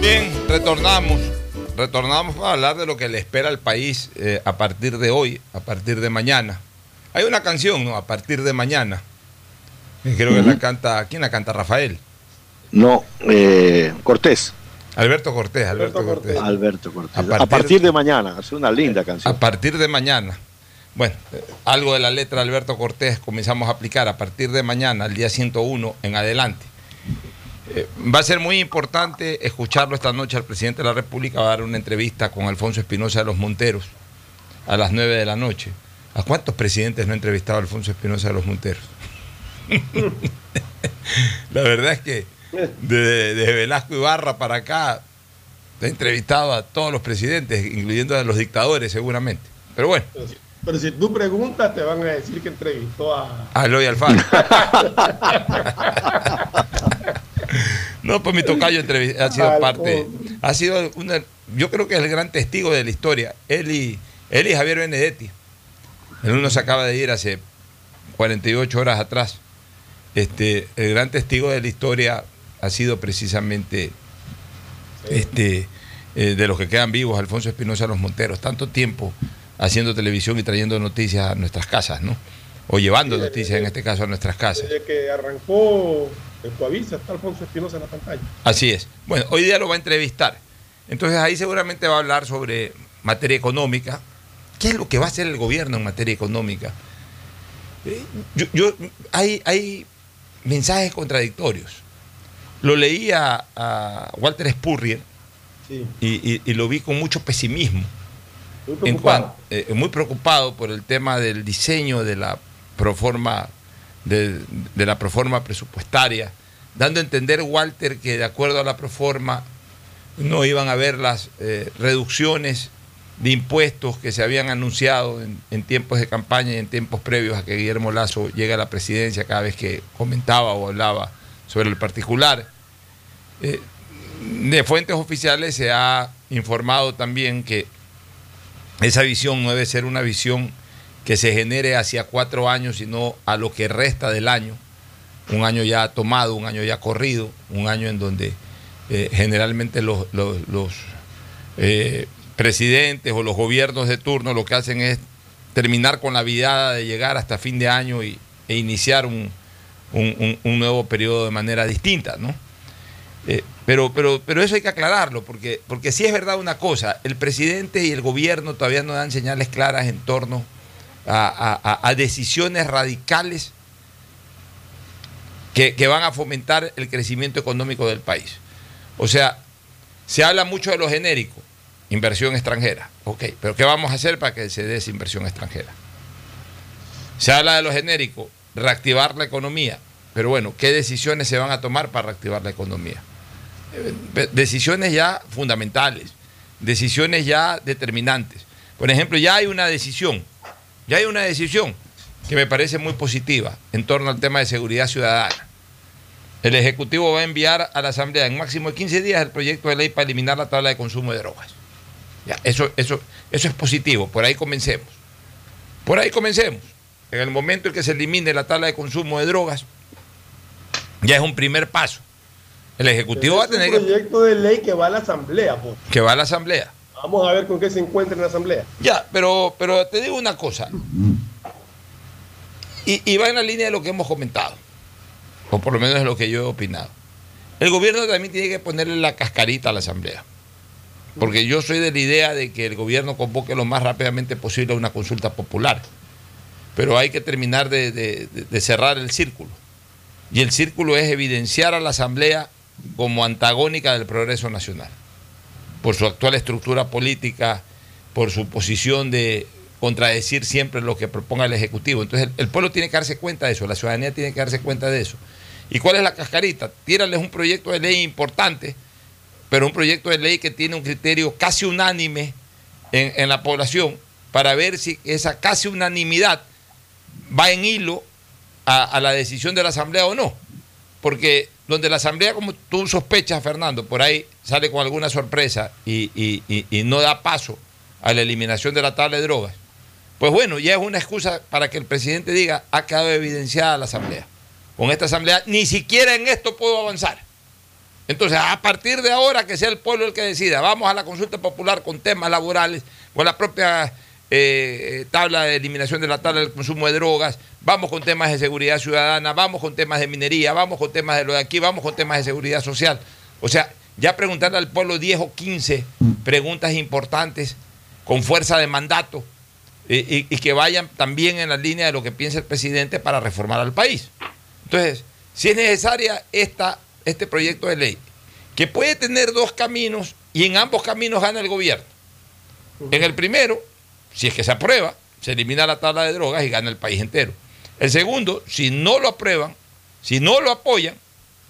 Bien, retornamos. Retornamos para hablar de lo que le espera al país eh, a partir de hoy, a partir de mañana. Hay una canción, ¿no? A partir de mañana. que Creo que la canta. ¿Quién la canta? Rafael. No, eh, Cortés. Alberto Cortés, Alberto, Cortés. Alberto Cortés. A A partir- de mañana, es una linda canción. A partir de mañana. Bueno, algo de la letra de Alberto Cortés comenzamos a aplicar a partir de mañana, el día 101 en adelante. Eh, va a ser muy importante escucharlo esta noche al presidente de la República. Va a dar una entrevista con Alfonso Espinosa de los Monteros a las 9 de la noche. ¿A cuántos presidentes no ha entrevistado Alfonso Espinosa de los Monteros? la verdad es que desde de Velasco Ibarra para acá he entrevistado a todos los presidentes, incluyendo a los dictadores seguramente. Pero bueno, Pero si, pero si tú preguntas, te van a decir que entrevistó a. a Eloy Alfaro. No, pues mi tocayo ha sido parte, ha sido una, yo creo que es el gran testigo de la historia. Él y, él y Javier Benedetti. El uno se acaba de ir hace 48 horas atrás. Este, el gran testigo de la historia ha sido precisamente este, eh, de los que quedan vivos, Alfonso Espinosa Los Monteros, tanto tiempo haciendo televisión y trayendo noticias a nuestras casas, ¿no? O llevando noticias, desde- en este caso, a nuestras casas. Desde que arrancó el Coavisa, está Alfonso Espinosa en la pantalla. Así es. Bueno, hoy día lo va a entrevistar. Entonces ahí seguramente va a hablar sobre materia económica. ¿Qué es lo que va a hacer el gobierno en materia económica? Eh, Yo, yo- hay, hay mensajes contradictorios. Lo leí a, a Walter Spurrier Sí. y, y- y lo vi con mucho pesimismo. Muy En preocupado. eh, muy preocupado por el tema del diseño de la proforma de, la proforma presupuestaria, dando a entender Walter que de acuerdo a la proforma no iban a haber las eh, reducciones de impuestos que se habían anunciado en, tiempos de campaña y en tiempos previos a que Guillermo Lazo llegue a la presidencia cada vez que comentaba o hablaba sobre el particular. Eh, de fuentes oficiales se ha informado también que esa visión no debe ser una visión que se genere hacia cuatro años, sino a lo que resta del año. Un año ya tomado, un año ya corrido, un año en donde eh, generalmente los, eh, presidentes o los gobiernos de turno lo que hacen es terminar con la viada de llegar hasta fin de año y, e iniciar un, nuevo periodo de manera distinta, ¿no? Eh, pero, pero, pero eso hay que aclararlo, porque, porque sí es verdad una cosa, el presidente y el gobierno todavía no dan señales claras en torno a- decisiones radicales que, que van a fomentar el crecimiento económico del país. O sea, se habla mucho de lo genérico, inversión extranjera, ok, pero ¿qué vamos a hacer para que se dé esa inversión extranjera? Se habla de lo genérico, reactivar la economía, pero bueno, ¿qué decisiones se van a tomar para reactivar la economía? Eh, Decisiones ya fundamentales, decisiones ya determinantes. Por ejemplo, ya hay una decisión, ya hay una decisión que me parece muy positiva en torno al tema de seguridad ciudadana. El Ejecutivo va a enviar a la Asamblea en máximo de 15 días el proyecto de ley para eliminar la tabla de consumo de drogas. Ya, eso, eso, eso es positivo, por ahí comencemos. Por ahí comencemos. En el momento en que se elimine la tabla de consumo de drogas, ya es un primer paso. El Ejecutivo va a Es un tener que, proyecto de ley que va a la Asamblea. pues. que va a la Asamblea. Vamos a ver con qué se encuentra en la Asamblea. Ya, pero, pero te digo una cosa. Y, va en la línea de lo que hemos comentado. O por lo menos es lo que yo he opinado. El gobierno también tiene que ponerle la cascarita a la Asamblea. Porque yo soy de la idea de que el gobierno convoque lo más rápidamente posible una consulta popular. Pero hay que terminar de, de- de- de cerrar el círculo. Y el círculo es evidenciar a la Asamblea como antagónica del progreso nacional por su actual estructura política, por su posición de contradecir siempre lo que proponga el Ejecutivo. Entonces el, pueblo tiene que darse cuenta de eso, la ciudadanía tiene que darse cuenta de eso. ¿Y cuál es la cascarita? Tírales un proyecto de ley importante, pero un proyecto de ley que tiene un criterio casi unánime en, la población para ver si esa casi unanimidad va en hilo a la decisión de la Asamblea o no. Porque donde la Asamblea, como tú sospechas, Fernando, por ahí sale con alguna sorpresa y, no da paso a la eliminación de la tabla de drogas, pues bueno, ya es una excusa para que el presidente diga, ha quedado evidenciada la asamblea. Con esta asamblea ni siquiera en esto puedo avanzar. Entonces, a partir de ahora que sea el pueblo el que decida, vamos a la consulta popular con temas laborales, con la propia eh, tabla de eliminación de la tabla del consumo de drogas, vamos con temas de seguridad ciudadana, vamos con temas de minería, vamos con temas de lo de aquí, vamos con temas de seguridad social. O sea, ya preguntarle al pueblo 10 o 15 preguntas importantes con fuerza de mandato y, y que vayan también en la línea de lo que piensa el presidente para reformar al país. Entonces, si es necesaria esta, este proyecto de ley, que puede tener dos caminos y en ambos caminos gana el gobierno. En el primero, si es que se aprueba, se elimina la tabla de drogas y gana el país entero. El segundo, si no lo aprueban, si no lo apoyan,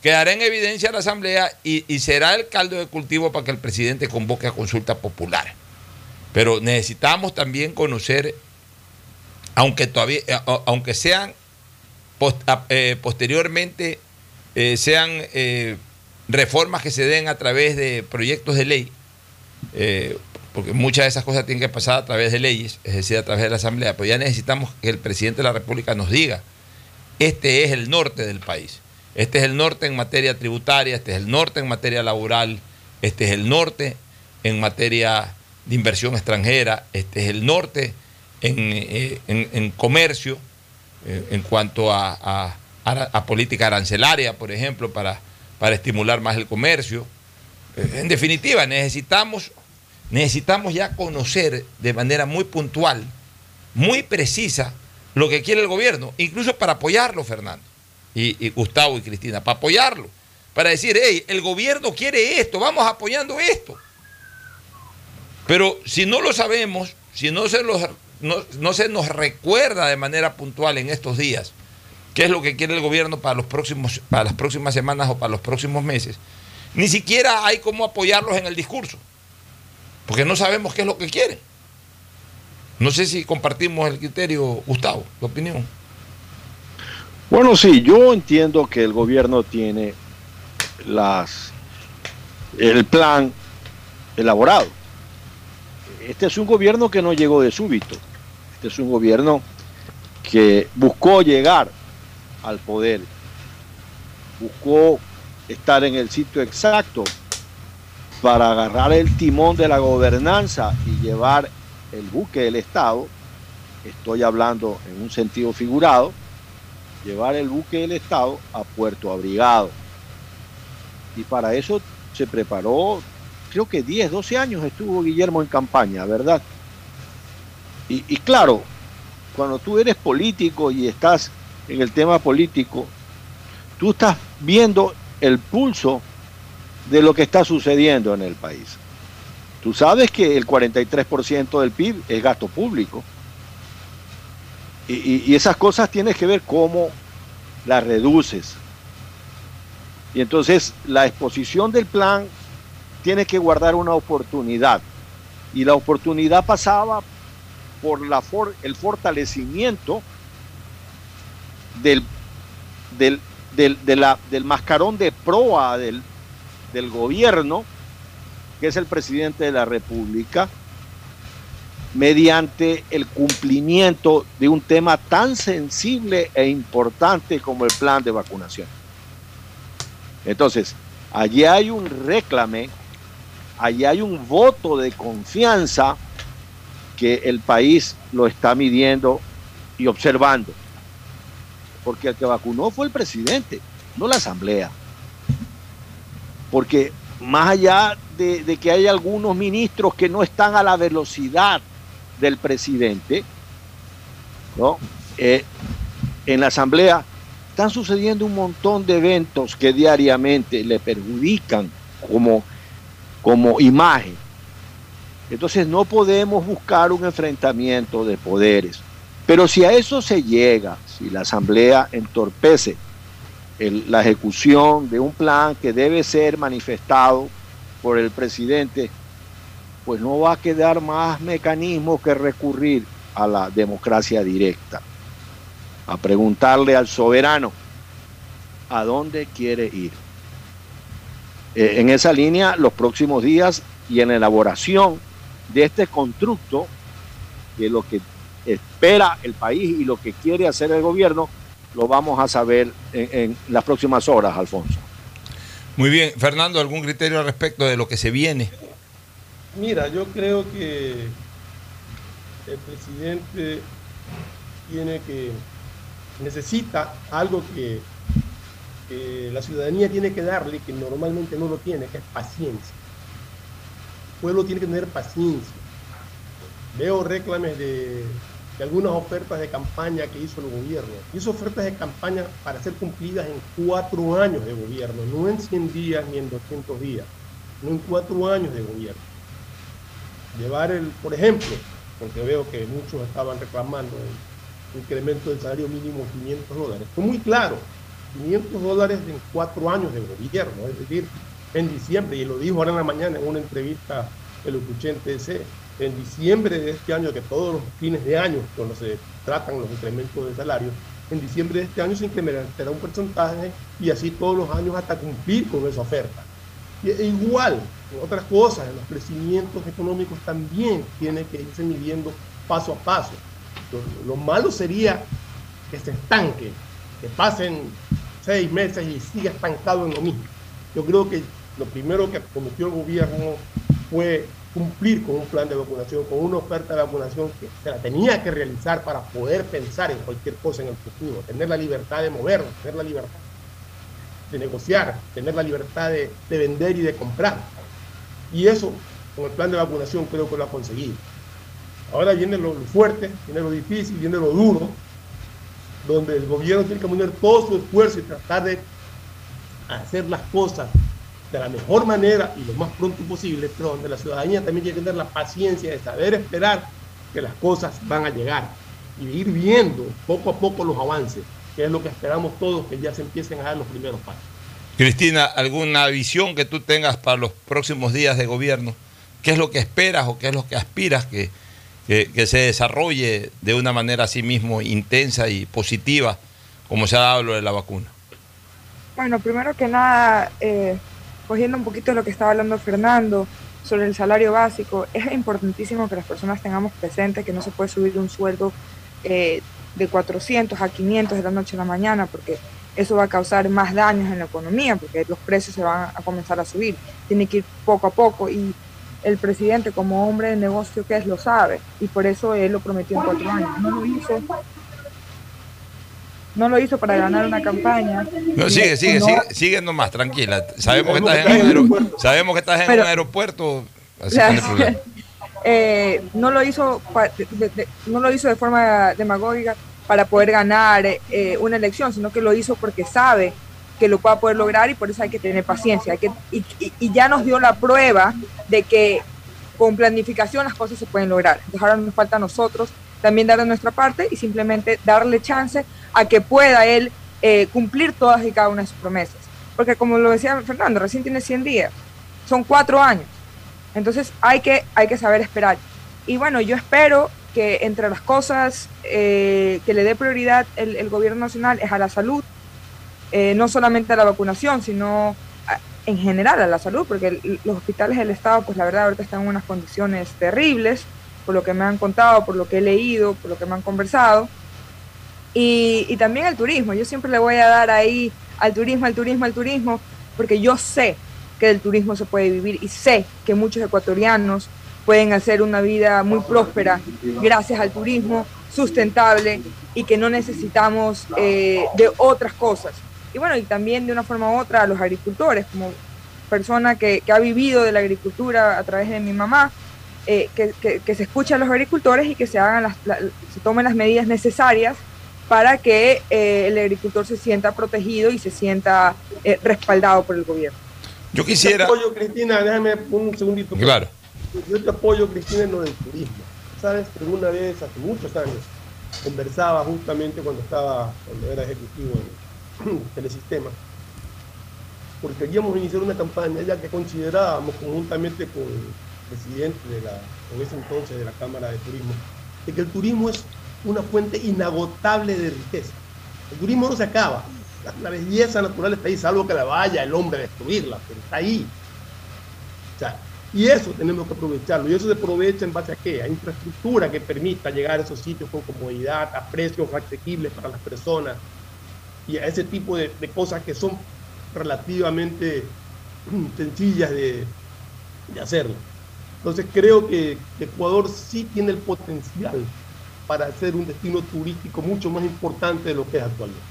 quedará en evidencia la Asamblea y, será el caldo de cultivo para que el presidente convoque a consulta popular. Pero necesitamos también conocer, aunque todavía, eh, aunque sean eh, posteriormente eh, sean reformas que se den a través de proyectos de ley, porque muchas de esas cosas tienen que pasar a través de leyes, es decir, a través de la Asamblea, pero ya necesitamos que el presidente de la República nos diga, este es el norte del país, este es el norte en materia tributaria, este es el norte en materia laboral, este es el norte en materia de inversión extranjera, este es el norte en, eh, comercio, eh, en cuanto a, política arancelaria, por ejemplo, para, para estimular más el comercio. Eh, En definitiva, necesitamos, necesitamos ya conocer de manera muy puntual, muy precisa, lo que quiere el gobierno, incluso para apoyarlo, Fernando, y, Gustavo y Cristina, para apoyarlo, para decir, hey, el gobierno quiere esto, vamos apoyando esto. Pero si no lo sabemos, si no se, los- no, no se nos recuerda de manera puntual en estos días qué es lo que quiere el gobierno para, los próximos, para las próximas semanas o para los próximos meses, ni siquiera hay cómo apoyarlos en el discurso, porque no sabemos qué es lo que quieren. No sé si compartimos el criterio, Gustavo, tu opinión. Bueno, sí, yo entiendo que el gobierno tiene las el plan elaborado. Este es un gobierno que no llegó de súbito. Este es un gobierno que buscó llegar al poder. Buscó estar en el sitio exacto para agarrar el timón de la gobernanza y llevar el buque del Estado. Estoy hablando en un sentido figurado llevar el buque del Estado a Puerto Abrigado. Y para eso se preparó, creo que 10, 12 años estuvo Guillermo en campaña, ¿verdad? Y, y claro, cuando tú eres político y estás en el tema político, tú estás viendo el pulso de lo que está sucediendo en el país. Tú sabes que el 43% del PIB es gasto público. Y, y- esas cosas tienes que ver cómo las reduces. Y entonces la exposición del plan tiene que guardar una oportunidad. Y la oportunidad pasaba por la for- el fortalecimiento del, del, del, del mascarón de proa del, del gobierno, que es el presidente de la República, mediante el cumplimiento de un tema tan sensible e importante como el plan de vacunación. Entonces, allí hay un réclame, allí hay un voto de confianza que el país lo está midiendo y observando. Porque el que vacunó fue el presidente, no la asamblea. Porque más allá de, que hay algunos ministros que no están a la velocidad del presidente, ¿no? Eh, en la asamblea están sucediendo un montón de eventos que diariamente le perjudican como, como imagen. Entonces no podemos buscar un enfrentamiento de poderes. Pero si a eso se llega, si la asamblea entorpece la ejecución de un plan que debe ser manifestado por el presidente, pues no va a quedar más mecanismo que recurrir a la democracia directa, a preguntarle al soberano a dónde quiere ir. Eh, en esa línea, los próximos días y en la elaboración de este constructo, de lo que espera el país y lo que quiere hacer el gobierno, lo vamos a saber en, en las próximas horas, Alfonso. Muy bien, Fernando, ¿algún criterio al respecto de lo que se viene? Mira, yo creo que el presidente tiene que necesita algo que, que la ciudadanía tiene que darle, que normalmente no lo tiene, que es paciencia. El pueblo tiene que tener paciencia. Veo reclames de, de algunas ofertas de campaña que hizo el gobierno. Hizo ofertas de campaña para ser cumplidas en cuatro años de gobierno, no en 100 días ni en 200 días, no en cuatro años de gobierno. Llevar el, por ejemplo, porque veo que muchos estaban reclamando el incremento del salario mínimo 500 dólares. Fue muy claro, 500 dólares en cuatro años de gobierno, es decir, en diciembre, y lo dijo ahora en la mañana en una entrevista que lo en diciembre de este año, que todos los fines de año, cuando se tratan los incrementos de salario, en diciembre de este año se incrementará un porcentaje y así todos los años hasta cumplir con esa oferta. E igual, en otras cosas, en los crecimientos económicos también tiene que irse midiendo paso a paso. Lo, lo malo sería que se estanque, que pasen seis meses y siga estancado en lo mismo. Yo creo que lo primero que cometió el gobierno fue cumplir con un plan de vacunación, con una oferta de vacunación que se la tenía que realizar para poder pensar en cualquier cosa en el futuro, tener la libertad de movernos, tener la libertad de negociar, tener la libertad de, de vender y de comprar. Y eso, con el plan de vacunación, creo que lo ha conseguido. Ahora viene lo, lo fuerte, viene lo difícil, viene lo duro, donde el gobierno tiene que poner todo su esfuerzo y tratar de hacer las cosas de la mejor manera y lo más pronto posible, pero donde la ciudadanía también tiene que tener la paciencia de saber esperar que las cosas van a llegar y de ir viendo poco a poco los avances, que es lo que esperamos todos, que ya se empiecen a dar los primeros pasos. Cristina, ¿alguna visión que tú tengas para los próximos días de gobierno? ¿Qué es lo que esperas o qué es lo que aspiras que, que, que se desarrolle de una manera así mismo intensa y positiva, como se ha dado lo de la vacuna? Bueno, primero que nada, eh, cogiendo un poquito de lo que estaba hablando Fernando sobre el salario básico, es importantísimo que las personas tengamos presente que no se puede subir un sueldo eh, de 400 a 500 de la noche a la mañana, porque eso va a causar más daños en la economía, porque los precios se van a comenzar a subir. Tiene que ir poco a poco y el presidente como hombre de negocio que es lo sabe y por eso él lo prometió en cuatro años. No lo hizo no lo hizo para ganar una campaña. No, sigue, sigue, No. sigue, sigue nomás, tranquila. Sabemos que estás en un, aeropuerto, sabemos que estás en Pero- un aeropuerto, así no hay eh, no lo hizo de, de- de- no lo hizo de forma demagógica para poder ganar eh, una elección, sino que lo hizo porque sabe que lo va a poder lograr y por eso hay que tener paciencia. Hay que, y, y- y ya nos dio la prueba de que con planificación las cosas se pueden lograr. Entonces ahora nos falta a nosotros también dar de nuestra parte y simplemente darle chance a que pueda él eh, cumplir todas y cada una de sus promesas. Porque como lo decía Fernando, recién tiene 100 días, son cuatro años. Entonces hay que, hay que saber esperar. Y bueno, yo espero que entre las cosas eh, que le dé prioridad el, gobierno nacional es a la salud, eh, no solamente a la vacunación, sino en general a la salud, porque los hospitales del Estado, pues la verdad ahorita están en unas condiciones terribles, por lo que me han contado, por lo que he leído, por lo que me han conversado. Y, y también el turismo, yo siempre le voy a dar ahí al turismo, al turismo, al turismo, porque yo sé que del turismo se puede vivir y sé que muchos ecuatorianos pueden hacer una vida muy próspera gracias al turismo sustentable y que no necesitamos eh, de otras cosas. Y bueno, y también de una forma u otra a los agricultores, como persona que, que ha vivido de la agricultura a través de mi mamá, eh, que, que- que se escuche a los agricultores y que se hagan las, la- se tomen las medidas necesarias para que eh, el agricultor se sienta protegido y se sienta eh, respaldado por el gobierno. Yo Yo quisiera. te apoyo, Cristina, déjame un segundito. Claro. Yo te apoyo, Cristina, en lo del turismo. Sabes que una vez, hace muchos años, conversaba justamente cuando estaba, cuando era ejecutivo en Telesistema, porque queríamos iniciar una campaña ya que considerábamos conjuntamente con presidente de la, en ese entonces de la Cámara de Turismo, de que el turismo es una fuente inagotable de riqueza. El turismo no se acaba. La, la belleza natural está ahí, salvo que la vaya el hombre a destruirla, pero está ahí. Y eso tenemos que aprovecharlo. Y eso se aprovecha en base a qué? A infraestructura que permita llegar a esos sitios con comodidad, a precios asequibles para las personas y a ese tipo de, cosas que son relativamente sencillas de, de hacerlo. Entonces creo que Ecuador sí tiene el potencial para ser un destino turístico mucho más importante de lo que es actualmente.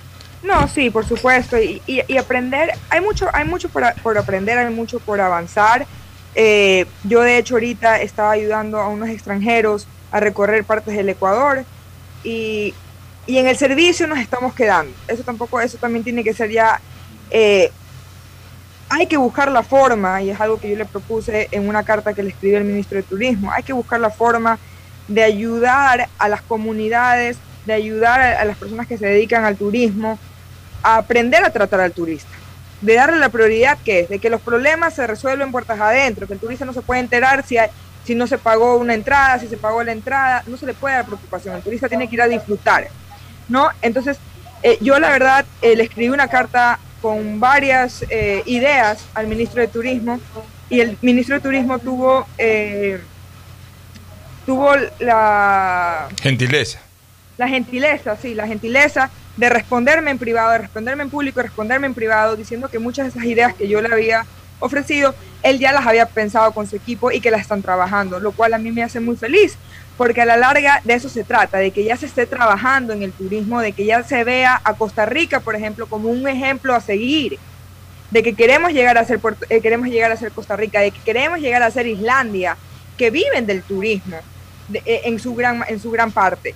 No, sí, por supuesto. Y, y- aprender, hay mucho, hay mucho por, por aprender, hay mucho por avanzar. Eh, yo de hecho ahorita estaba ayudando a unos extranjeros a recorrer partes del Ecuador y, y en el servicio nos estamos quedando. Eso tampoco, eso también tiene que ser ya, eh, hay que buscar la forma, y es algo que yo le propuse en una carta que le escribí al ministro de Turismo, hay que buscar la forma de ayudar a las comunidades, de ayudar a, las personas que se dedican al turismo a aprender a tratar al turista, de darle la prioridad que es, de que los problemas se resuelven puertas adentro, que el turista no se puede enterar si, si no se pagó una entrada, si se pagó la entrada, no se le puede dar preocupación, el turista tiene que ir a disfrutar, ¿no? Entonces, eh, yo la verdad eh, le escribí una carta con varias eh, ideas al ministro de Turismo y el ministro de Turismo tuvo, eh, tuvo la, Gentileza. la gentileza, sí, la gentileza de responderme en privado, de responderme en público, de responderme en privado, diciendo que muchas de esas ideas que yo le había ofrecido, él ya las había pensado con su equipo y que las están trabajando, lo cual a mí me hace muy feliz, porque a la larga de eso se trata, de que ya se esté trabajando en el turismo, de que ya se vea a Costa Rica, por ejemplo, como un ejemplo a seguir, de que queremos llegar a ser eh, queremos llegar a ser Costa Rica, de que queremos llegar a ser Islandia, que viven del turismo eh, en su gran en su gran parte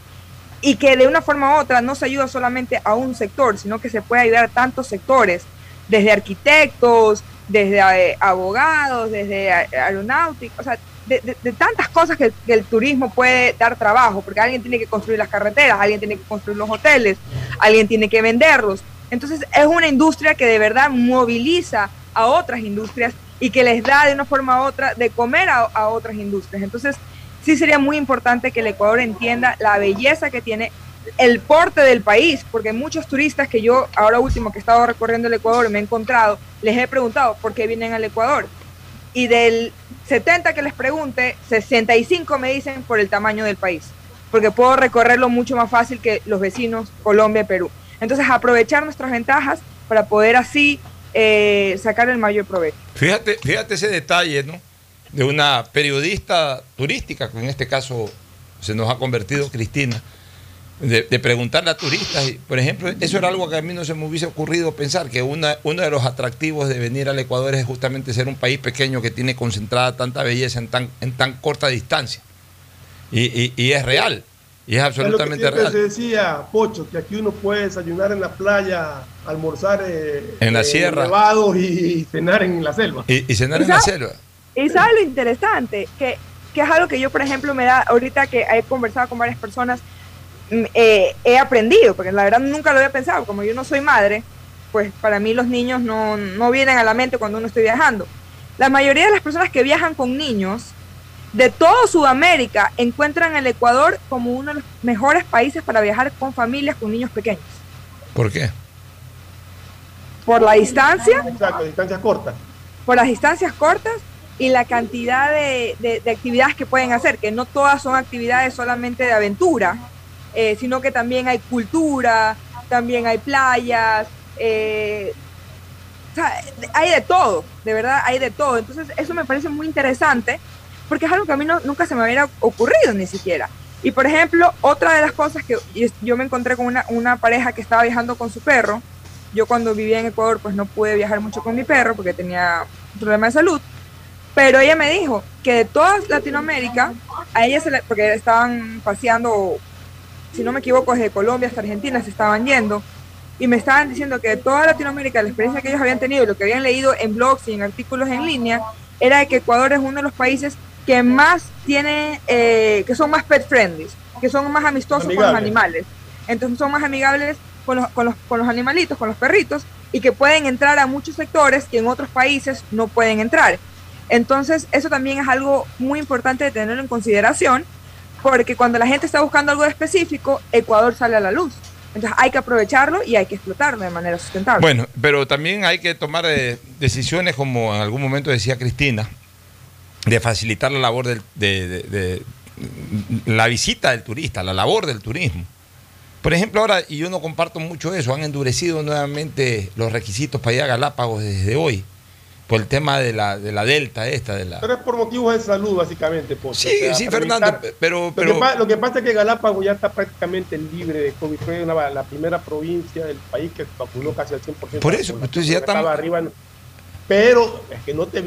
y que de una forma u otra no se ayuda solamente a un sector, sino que se puede ayudar a tantos sectores, desde arquitectos, desde eh, abogados, desde a- aeronáutica, o sea, de, tantas cosas que, que el turismo puede dar trabajo, porque alguien tiene que construir las carreteras, alguien tiene que construir los hoteles, alguien tiene que venderlos. Entonces es una industria que de verdad moviliza a otras industrias y que les da de una forma u otra de comer a, a otras industrias. Entonces sí sería muy importante que el Ecuador entienda la belleza que tiene el porte del país, porque muchos turistas que yo ahora último que he estado recorriendo el Ecuador me he encontrado, les he preguntado por qué vienen al Ecuador. Y del 70 que les pregunte, 65 me dicen por el tamaño del país, porque puedo recorrerlo mucho más fácil que los vecinos Colombia y Perú. Entonces aprovechar nuestras ventajas para poder así eh, sacar el mayor provecho. Fíjate, fíjate ese detalle, ¿no? De una periodista turística, que en este caso se nos ha convertido Cristina, de, de preguntarle a turistas. y, Por ejemplo, eso era algo que a mí no se me hubiese ocurrido pensar, que una, uno de los atractivos de venir al Ecuador es justamente ser un país pequeño que tiene concentrada tanta belleza en tan, en tan corta distancia. Y, y- y es real, y es absolutamente es lo que siempre real. se decía, Pocho, que aquí uno puede desayunar en la playa, almorzar eh, En la eh, sierra. nevados y cenar en la selva. Y, y cenar en la selva. Y sabes lo interesante, que, que es algo que yo, por ejemplo, me da, ahorita que he conversado con varias personas, eh, he aprendido, porque la verdad nunca lo había pensado, como yo no soy madre, pues para mí los niños no, no vienen a la mente cuando uno esté viajando. La mayoría de las personas que viajan con niños de todo Sudamérica encuentran el Ecuador como uno de los mejores países para viajar con familias con niños pequeños. ¿Por qué? Por la distancia, Exacto, distancias cortas. por las distancias cortas y la cantidad de, de- de actividades que pueden hacer, que no todas son actividades solamente de aventura, eh, sino que también hay cultura, también hay playas, eh, hay de todo, de verdad hay de todo. Entonces eso me parece muy interesante porque es algo que a mí no- nunca se me hubiera ocurrido ni siquiera. Y por ejemplo, otra de las cosas que yo- yo me encontré con una, una pareja que estaba viajando con su perro, yo cuando vivía en Ecuador pues no pude viajar mucho con mi perro porque tenía un problema de salud, pero ella me dijo que de toda Latinoamérica, a ella se le, porque estaban paseando, si no me equivoco, desde Colombia hasta Argentina se estaban yendo, y me estaban diciendo que de toda Latinoamérica la experiencia que ellos habían tenido, lo que habían leído en blogs y en artículos en línea, era de que Ecuador es uno de los países que más tiene, eh, que son más pet friendly, que son más amistosos con los Amigables. animales. Entonces son más amigables con los, con, los, con los animalitos, con los perritos, y que pueden entrar a muchos sectores que en otros países no pueden entrar. Entonces eso también es algo muy importante de tenerlo en consideración, porque cuando la gente está buscando algo específico, Ecuador sale a la luz. Entonces hay que aprovecharlo y hay que explotarlo de manera sustentable. Bueno, pero también hay que tomar eh, decisiones, como en algún momento decía Cristina, de facilitar la labor del, de, la visita del turista, la labor del turismo. Por ejemplo, ahora, y yo no comparto mucho eso, han endurecido nuevamente los requisitos para ir a Galápagos desde hoy, por el tema de la, de la delta esta, de la... Pero es por motivos de salud, básicamente. Pocho. Sí, O sea, sí, Fernando, evitar- pero... Lo, pero que lo que pasa es que Galápagos ya está prácticamente libre de COVID. Fue una- la primera provincia del país que vacunó casi al 100%. Por eso, entonces ya Estaba estamos- arriba, Pero es que no te.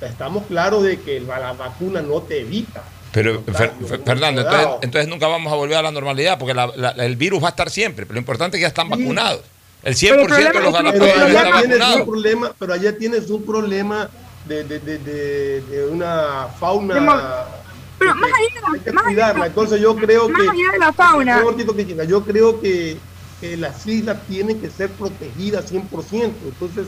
Estamos claros de que la, vacuna no te evita. Pero, Fer- Fer- Fernando, entonces nunca vamos a volver a la normalidad, porque la- la- el virus va a estar siempre, pero lo importante es que ya están vacunados. El 100% de los allá están tienes un vacunados. problema, pero allá tienes un problema de, de, de, de- de una fauna. Pero más allá de la- hay que más allá de cuidarla. la- Entonces yo creo más que. allá de la fauna. Yo creo que, que las islas tienen que ser protegidas 100%. Entonces,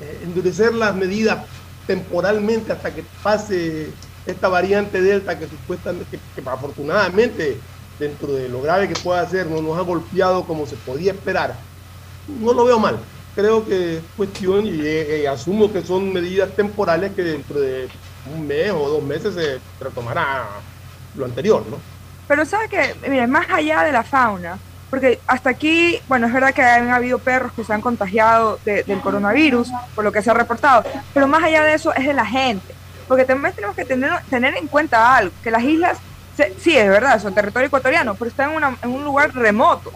eh, endurecer las medidas temporalmente hasta que pase esta variante Delta que supuestamente, que, que afortunadamente, dentro de lo grave que pueda ser, no nos ha golpeado como se podía esperar. No lo veo mal. Creo que es cuestión y eh, eh, asumo que son medidas temporales que dentro de un mes o dos meses se retomará lo anterior, ¿no? Pero sabes que, mire, más allá de la fauna, porque hasta aquí, bueno, es verdad que han habido perros que se han contagiado de- del coronavirus, por lo que se ha reportado, pero más allá de eso es de la gente, porque también tenemos que tener, tener en cuenta algo, que las islas, se- sí, es verdad, son territorio ecuatoriano, pero están en, una- en un lugar remoto.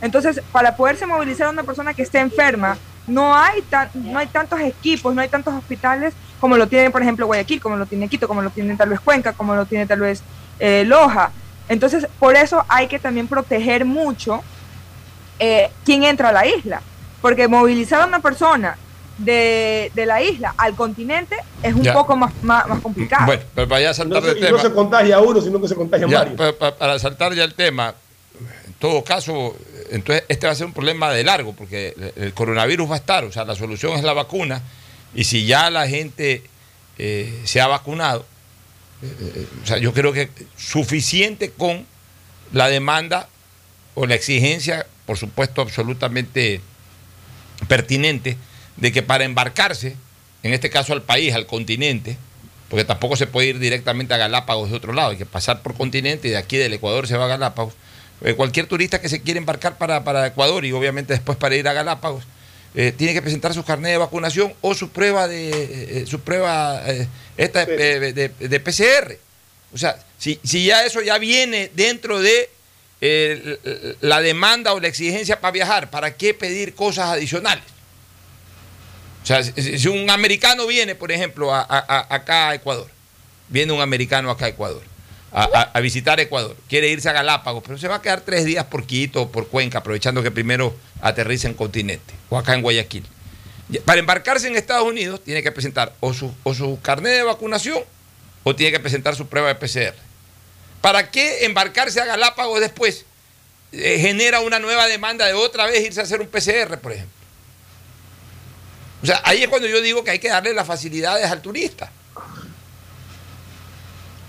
Entonces, para poderse movilizar a una persona que esté enferma, no hay, tan, no hay tantos equipos, no hay tantos hospitales como lo tiene, por ejemplo, Guayaquil, como lo tiene Quito, como lo tiene tal vez Cuenca, como lo tiene tal vez eh, Loja. Entonces, por eso hay que también proteger mucho eh, quién entra a la isla. Porque movilizar a una persona de, de la isla al continente es un Ya. poco más, más, más complicado. Bueno, pero para ya No saltar se, de y no tema. se contagia uno, sino que se contagia Ya, varios. pa- pa- para saltar ya el tema, todo caso, entonces este va a ser un problema de largo, porque el- coronavirus va a estar, o sea, la solución es la vacuna, y si ya la gente eh, se ha vacunado, eh, eh, o sea, yo creo que suficiente con la demanda o la exigencia, por supuesto, absolutamente pertinente, de que para embarcarse, en este caso al país, al continente, porque tampoco se puede ir directamente a Galápagos de otro lado, hay que pasar por continente y de aquí del Ecuador se va a Galápagos. Eh, cualquier turista que se quiera embarcar para, para Ecuador y obviamente después para ir a Galápagos, eh, tiene que presentar su carnet de vacunación o su prueba de eh, su prueba esta de, de- de PCR. O sea, si, si ya eso ya viene dentro de eh, la demanda o la exigencia para viajar, ¿para qué pedir cosas adicionales? O sea, si, un americano viene, por ejemplo, a- acá a Ecuador, viene un americano acá a Ecuador, a, visitar Ecuador, quiere irse a Galápagos, pero se va a quedar tres días por Quito por Cuenca, aprovechando que primero aterriza en continente o acá en Guayaquil. Para embarcarse en Estados Unidos, tiene que presentar o su, o su carnet de vacunación o tiene que presentar su prueba de PCR. ¿Para qué embarcarse a Galápagos después? Eh, genera una nueva demanda de otra vez irse a hacer un PCR, por ejemplo. O sea, ahí es cuando yo digo que hay que darle las facilidades al turista.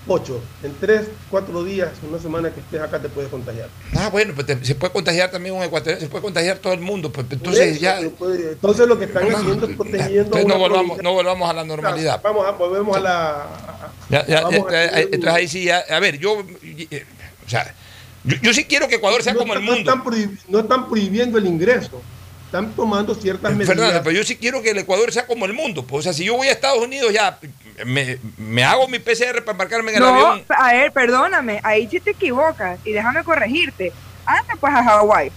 Ocho, en tres, cuatro días, una semana que estés acá te puedes contagiar. Ah, bueno, pues te- se puede contagiar también un ecuatoriano, se puede contagiar todo el mundo. Pues, entonces Eso, ya. puede- Entonces lo que están haciendo es protegiendo. Entonces no volvamos, no volvamos a la normalidad. Vamos a, volvemos a la. Ya- ya- Vamos ya- a- eh, entonces ahí sí, ya- a ver, yo, eh, o sea, yo, yo sí quiero que Ecuador sea no como el mundo. No están, prohib- no están prohibiendo el ingreso, están tomando ciertas medidas. Fernando, pero yo sí quiero que el Ecuador sea como el mundo. Pues, o sea, si yo voy a Estados Unidos, ya me, me hago mi PCR para embarcarme en el No, avión. a ver, perdóname, ahí sí te equivocas y déjame corregirte. Anda pues a Hawái.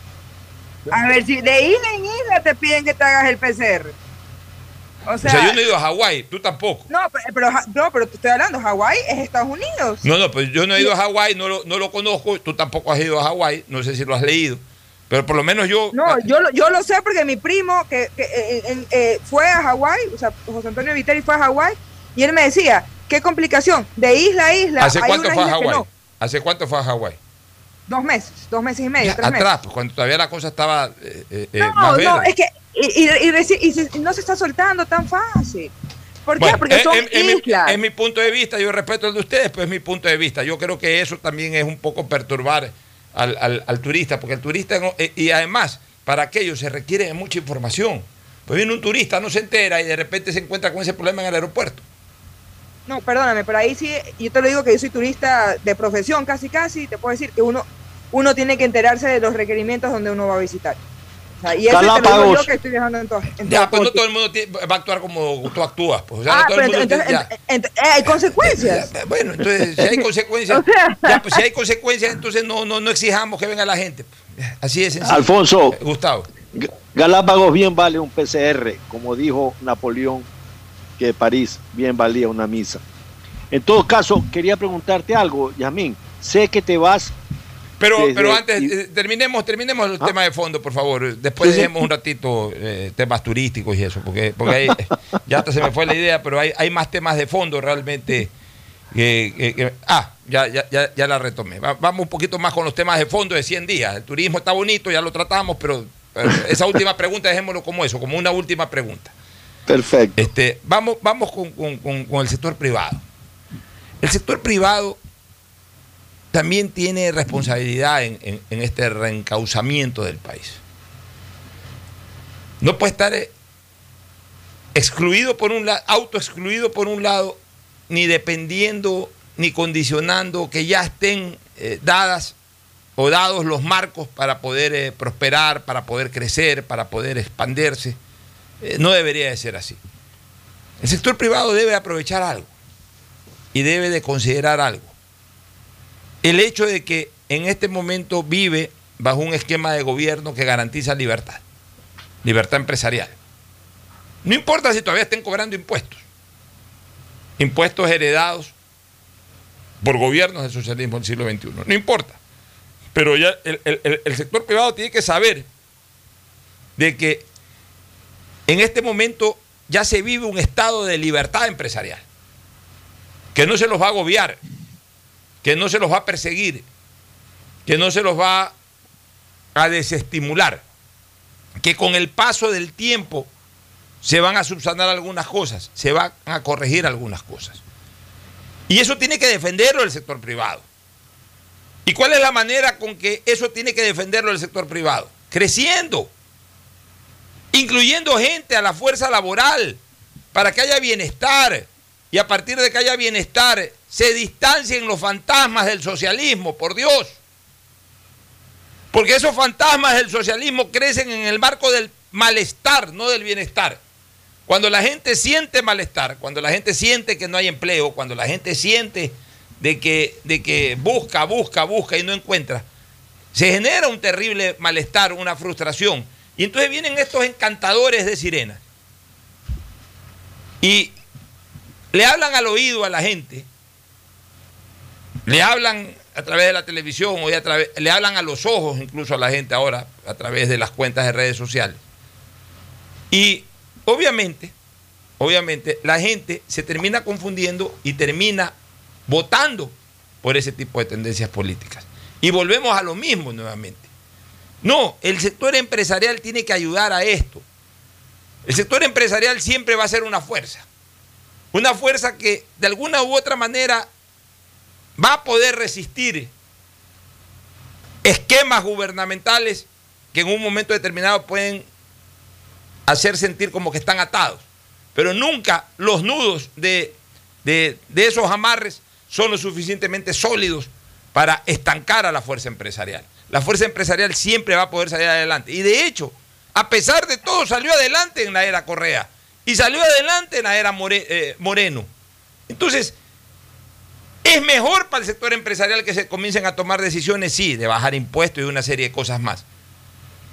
A ver si de isla en isla te piden que te hagas el PCR. O O sea, yo no he ido a Hawái, tú tampoco. no, pero, pero, no, pero te estoy hablando, Hawái es Estados Unidos. No, no, pues yo no he ido a Hawái, no lo, no lo conozco, tú tampoco has ido a Hawái, no sé si lo has leído, pero por lo menos yo... No, yo, lo- yo lo sé porque mi primo que, que, eh, en- eh, fue a Hawái, o sea, José Antonio Viteri fue a Hawái, y él me decía, qué complicación, de isla a isla. ¿Hace hay cuánto fue a Hawái? no. ¿Hace cuánto fue a Hawái? Dos meses, dos meses y medio, tres Atrás, meses. pues cuando todavía la cosa estaba eh, eh, eh, No, más no, es que y, y- y y no se está soltando tan fácil. ¿Por qué? Bueno, Porque es- son mi- islas. es mi punto de vista, yo respeto el de ustedes, pues es mi punto de vista. Yo creo que eso también es un poco perturbar al, al- turista, porque el turista, eh, y además, para aquello se requiere mucha información. Pues viene un turista, no se entera y de repente se encuentra con ese problema en el aeropuerto. No, perdóname, pero ahí sí, yo te lo digo que yo soy turista de profesión casi casi, te puedo decir que uno, uno tiene que enterarse de los requerimientos donde uno va a visitar. Sea, y eso te lo digo Galápagos. yo que estoy viajando en, to- en Ya, pues no todo el mundo va a actuar como tú actúas. Pues. O sea, Ah, no todo el pero mundo entonces, tiene- ya. ent- ent- eh, hay consecuencias. Bueno, entonces, si hay consecuencias, ya, pues, si hay consecuencias, entonces no, no, no exijamos que venga la gente. Así es sencillo. Alfonso. Eh, Gustavo. Galápagos bien vale un PCR, como dijo Napoleón, que París bien valía una misa. En todo caso, quería preguntarte algo, Yasmín. Sé que te vas. Pero, pero antes, y- eh, terminemos, terminemos el Ah. tema de fondo, por favor. Después Sí, dejemos un ratito eh, temas turísticos y eso, porque, porque ahí, ya hasta se me fue la idea, pero hay, hay más temas de fondo realmente. ah, ya, ya, ya, ya la retomé. Va- vamos un poquito más con los temas de fondo de 100 días. El turismo está bonito, ya lo tratamos, pero, pero esa última pregunta dejémoslo como eso, como una última pregunta. Perfecto. Este, vamos vamos con, con- con- con el sector privado. El sector privado también tiene responsabilidad en, este reencauzamiento del país. No puede estar eh, excluido por un lado, autoexcluido por un lado, ni dependiendo, ni condicionando que ya estén eh, dadas o dados los marcos para poder eh, prosperar, para poder crecer, para poder expandirse. No debería de ser así. El sector privado debe aprovechar algo y debe de considerar algo. El hecho de que en este momento vive bajo un esquema de gobierno que garantiza libertad, libertad empresarial. No importa si todavía estén cobrando impuestos, impuestos heredados por gobiernos del socialismo del siglo XXI, no importa. Pero ya el, el- sector privado tiene que saber de que en este momento ya se vive un estado de libertad empresarial, que no se los va a agobiar, que no se los va a perseguir, que no se los va a desestimular, que con el paso del tiempo se van a subsanar algunas cosas, se van a corregir algunas cosas. Y eso tiene que defenderlo el sector privado. ¿Y cuál es la manera con que eso tiene que defenderlo el sector privado? Creciendo, incluyendo gente a la fuerza laboral, para que haya bienestar. Y a partir de que haya bienestar, se distancien los fantasmas del socialismo, por Dios. Porque esos fantasmas del socialismo crecen en el marco del malestar, no del bienestar. Cuando la gente siente malestar, cuando la gente siente que no hay empleo, cuando la gente siente de que, de que busca, busca, busca y no encuentra, se genera un terrible malestar, una frustración. Y entonces vienen estos encantadores de sirenas y le hablan al oído a la gente, le hablan a través de la televisión o a través, le hablan a los ojos incluso a la gente ahora a través de las cuentas de redes sociales. Y obviamente, obviamente la gente se termina confundiendo y termina votando por ese tipo de tendencias políticas. Y volvemos a lo mismo nuevamente. No, el sector empresarial tiene que ayudar a esto. El sector empresarial siempre va a ser una fuerza. Una fuerza que de alguna u otra manera va a poder resistir esquemas gubernamentales que en un momento determinado pueden hacer sentir como que están atados. Pero nunca los nudos de, de- esos amarres son lo suficientemente sólidos para estancar a la fuerza empresarial. La fuerza empresarial siempre va a poder salir adelante. Y de hecho, a pesar de todo, salió adelante en la era Correa y salió adelante en la era eh, Moreno. Entonces, ¿es mejor para el sector empresarial que se comiencen a tomar decisiones? Sí, de bajar impuestos y una serie de cosas más.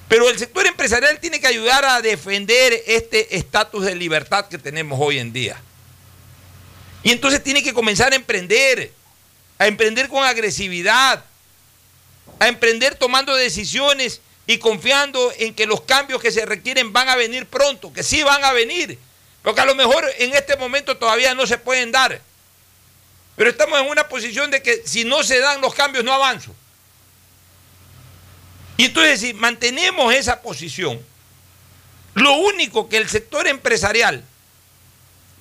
Pero el sector empresarial tiene que ayudar a defender este estatus de libertad que tenemos hoy en día. Y entonces tiene que comenzar a emprender, a emprender con agresividad, a emprender tomando decisiones y confiando en que los cambios que se requieren van a venir pronto, que sí van a venir, porque a lo mejor en este momento todavía no se pueden dar. Pero estamos en una posición de que si no se dan los cambios no avanzo. Y entonces si mantenemos esa posición, lo único que el sector empresarial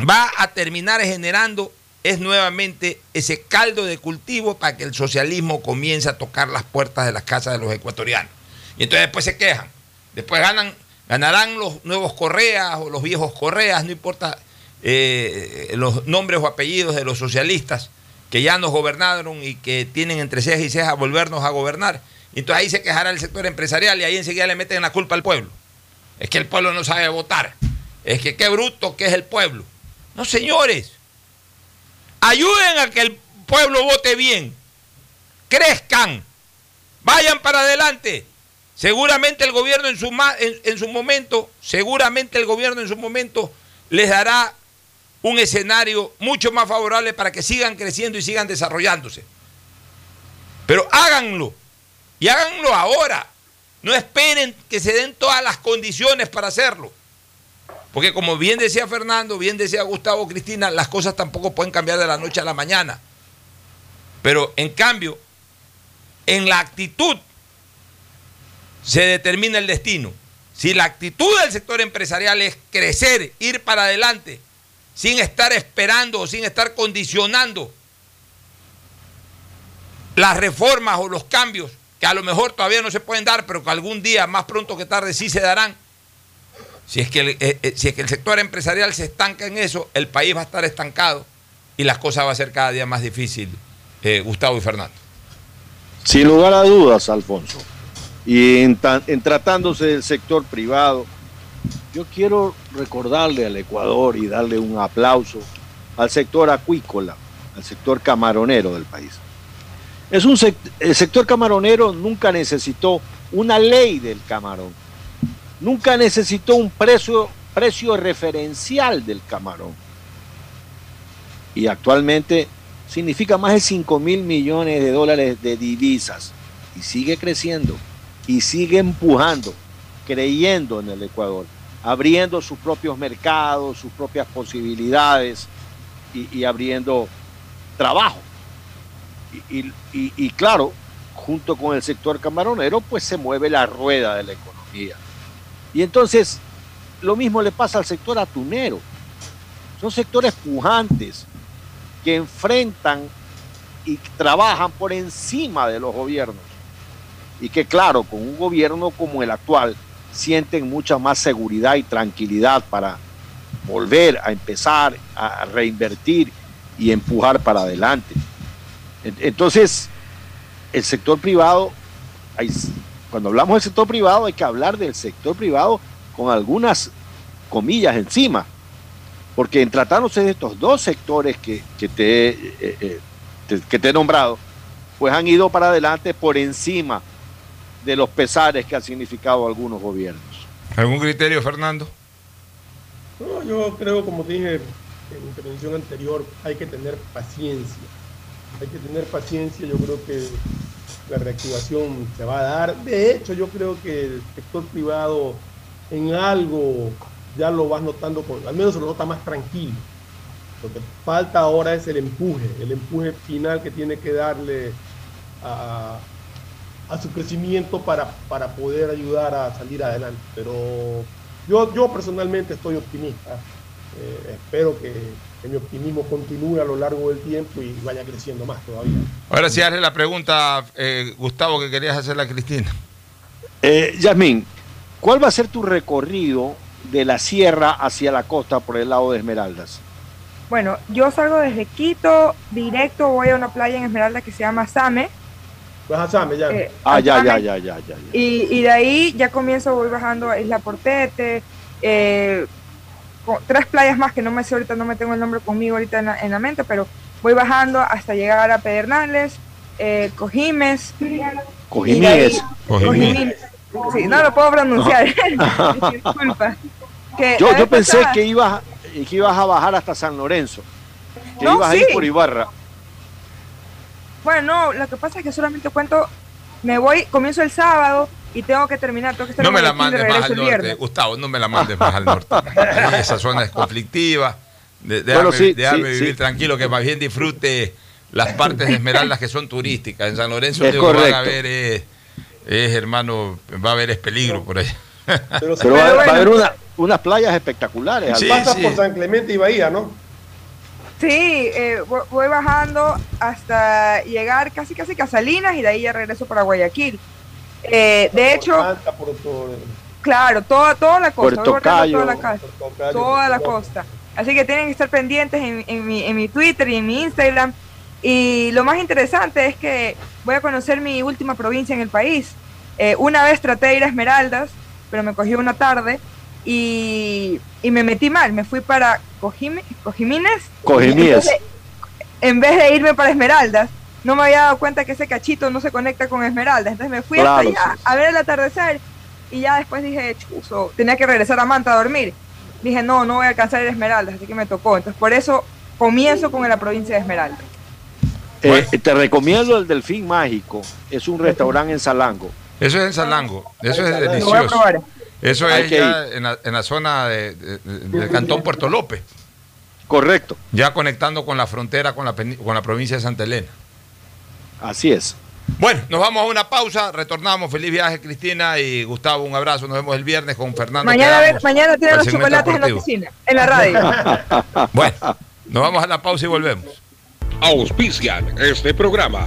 va a terminar generando es nuevamente ese caldo de cultivo para que el socialismo comience a tocar las puertas de las casas de los ecuatorianos. Y entonces después se quejan. Después ganan, ganarán los nuevos Correas o los viejos Correas, no importa eh, los nombres o apellidos de los socialistas que ya nos gobernaron y que tienen entre cejas y cejas volvernos a gobernar. Y entonces ahí se quejará el sector empresarial y ahí enseguida le meten la culpa al pueblo. Es que el pueblo no sabe votar. Es que qué bruto que es el pueblo. No, señores. Ayuden a que el pueblo vote bien. Crezcan. Vayan para adelante. Seguramente el gobierno en su, en, en su momento, seguramente el gobierno en su momento les dará un escenario mucho más favorable para que sigan creciendo y sigan desarrollándose. Pero háganlo. Y háganlo ahora. No esperen que se den todas las condiciones para hacerlo. Porque como bien decía Fernando, bien decía Gustavo Cristina, las cosas tampoco pueden cambiar de la noche a la mañana. Pero en cambio, en la actitud se determina el destino. Si la actitud del sector empresarial es crecer, ir para adelante, sin estar esperando o sin estar condicionando las reformas o los cambios que a lo mejor todavía no se pueden dar, pero que algún día, más pronto que tarde, sí se darán. Si es que el, eh, eh, si es que el sector empresarial se estanca en eso, el país va a estar estancado y las cosas va a ser cada día más difícil, eh, Gustavo y Fernando. Sin lugar a dudas, Alfonso. Y en tratándose del sector privado, yo quiero recordarle al Ecuador y darle un aplauso al sector acuícola, al sector camaronero del país. Es un el sector camaronero nunca necesitó una ley del camarón, nunca necesitó un precio, precio referencial del camarón. Y actualmente significa más de 5 mil millones de dólares de divisas y sigue creciendo y sigue empujando, creyendo en el Ecuador abriendo sus propios mercados, sus propias posibilidades y, abriendo trabajo. Y, y, claro, junto con el sector camaronero, pues se mueve la rueda de la economía. Y entonces, lo mismo le pasa al sector atunero. Son sectores pujantes que enfrentan y trabajan por encima de los gobiernos. Y que claro, con un gobierno como el actual, sienten mucha más seguridad y tranquilidad para volver a empezar a reinvertir y empujar para adelante. Entonces, el sector privado, cuando hablamos del sector privado hay que hablar del sector privado con algunas comillas encima, porque en tratándose de estos dos sectores que, que te, eh, eh, que te he nombrado, pues han ido para adelante por encima de los pesares que han significado algunos gobiernos. ¿Algún criterio, Fernando? No, yo creo, como dije en intervención anterior, hay que tener paciencia. Hay que tener paciencia, yo creo que la reactivación se va a dar. De hecho, yo creo que el sector privado en algo ya lo vas notando, con, al menos se lo nota más tranquilo. Lo que falta ahora es el empuje, el empuje final que tiene que darle a, a su crecimiento para, para poder ayudar a salir adelante. Pero yo, yo personalmente estoy optimista. Eh, espero que, mi optimismo continúe a lo largo del tiempo y vaya creciendo más todavía. Ahora sí, hazle la pregunta, eh, Gustavo, que querías hacerle a Cristina. Eh, Yasmín, ¿cuál va a ser tu recorrido de la sierra hacia la costa por el lado de Esmeraldas? Bueno, yo salgo desde Quito, directo voy a una playa en Esmeraldas que se llama Same, ya. Eh, ah, ya, ya, ya, ya, ya, Y, y, de ahí ya comienzo, voy bajando a Isla Portete, eh, tres playas más que no me sé ahorita, no me tengo el nombre conmigo ahorita en la, mente, pero voy bajando hasta llegar a Pedernales, eh, Cojimes. Cojimes. Cojimes. Sí, no lo puedo pronunciar. Disculpa. yo, yo pensé que ibas, que ibas a bajar hasta San Lorenzo, que ibas a ir por Ibarra. Bueno, no, lo que pasa es que solamente cuento, me voy, comienzo el sábado y tengo que terminar, tengo que estar No me la mandes más al norte, Gustavo, no me la mandes más al norte. esa zona es conflictiva. De, déjame, vivir tranquilo, que más bien disfrute las partes de Esmeraldas que son turísticas. En San Lorenzo lo que van a ver es, hermano, va a haber es peligro por ahí. Pero, va, a haber unas playas espectaculares. Sí, Pasas por San Clemente y Bahía, ¿no? Sí, eh, voy bajando hasta llegar casi casi a Salinas y de ahí ya regreso para Guayaquil. Eh, de hecho, claro, toda, toda la costa, toda la, toda la costa. Así que tienen que estar pendientes en, en mi, en mi Twitter y en mi Instagram. Y lo más interesante es que voy a conocer mi última provincia en el país. Eh, una vez traté de ir a Esmeraldas, pero me cogió una tarde y, y me metí mal. Me fui para Cojime, Cojimines. Cojimíes. En vez de- En vez de irme para Esmeraldas, no me había dado cuenta que ese cachito no se conecta con Esmeraldas. Entonces me fui Claro, hasta allá sí. a ver el atardecer y ya después dije, chuzo, tenía que regresar a Manta a dormir. Dije, no, no voy a alcanzar a Esmeraldas, así que me tocó. Entonces por eso comienzo con la provincia de Esmeraldas. Eh, te recomiendo el Delfín Mágico. Es un restaurante en Salango. Eso es en Salango. Eso es Lo voy a delicioso. probar. Eso Hay es que ya en la, en la zona de- de- de- del cantón Puerto López. Correcto. Ya conectando con la frontera con la, peni- con la provincia de Santa Elena. Así es. Bueno, nos vamos a una pausa, retornamos. Feliz viaje, Cristina y Gustavo. Un abrazo. Nos vemos el viernes con Fernando. Mañana, mañana tiene para los chocolates en la oficina, en la radio. Bueno, nos vamos a la pausa y volvemos. Auspician este programa.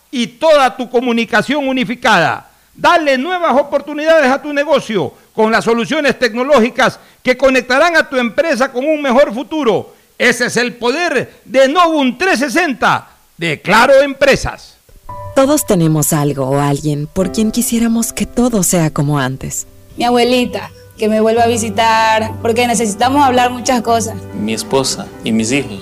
y toda tu comunicación unificada. Dale nuevas oportunidades a tu negocio con las soluciones tecnológicas que conectarán a tu empresa con un mejor futuro. Ese es el poder de Novum 360 de Claro Empresas. Todos tenemos algo o alguien por quien quisiéramos que todo sea como antes. Mi abuelita, que me vuelva a visitar, porque necesitamos hablar muchas cosas. Mi esposa y mis hijos,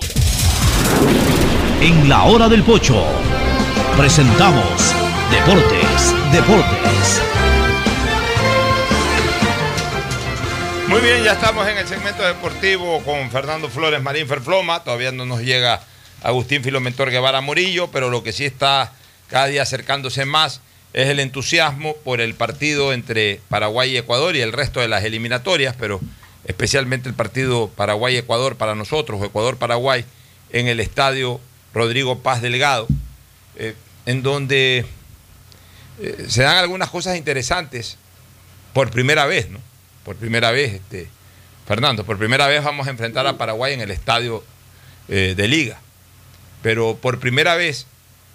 En la hora del pocho presentamos Deportes, Deportes. Muy bien, ya estamos en el segmento deportivo con Fernando Flores Marín Ferfloma. Todavía no nos llega Agustín Filomentor Guevara Murillo, pero lo que sí está cada día acercándose más es el entusiasmo por el partido entre Paraguay y Ecuador y el resto de las eliminatorias, pero especialmente el partido Paraguay-Ecuador para nosotros, Ecuador-Paraguay, en el estadio Rodrigo Paz Delgado, eh, en donde eh, se dan algunas cosas interesantes por primera vez, ¿no? Por primera vez, este, Fernando, por primera vez vamos a enfrentar a Paraguay en el estadio eh, de liga. Pero por primera vez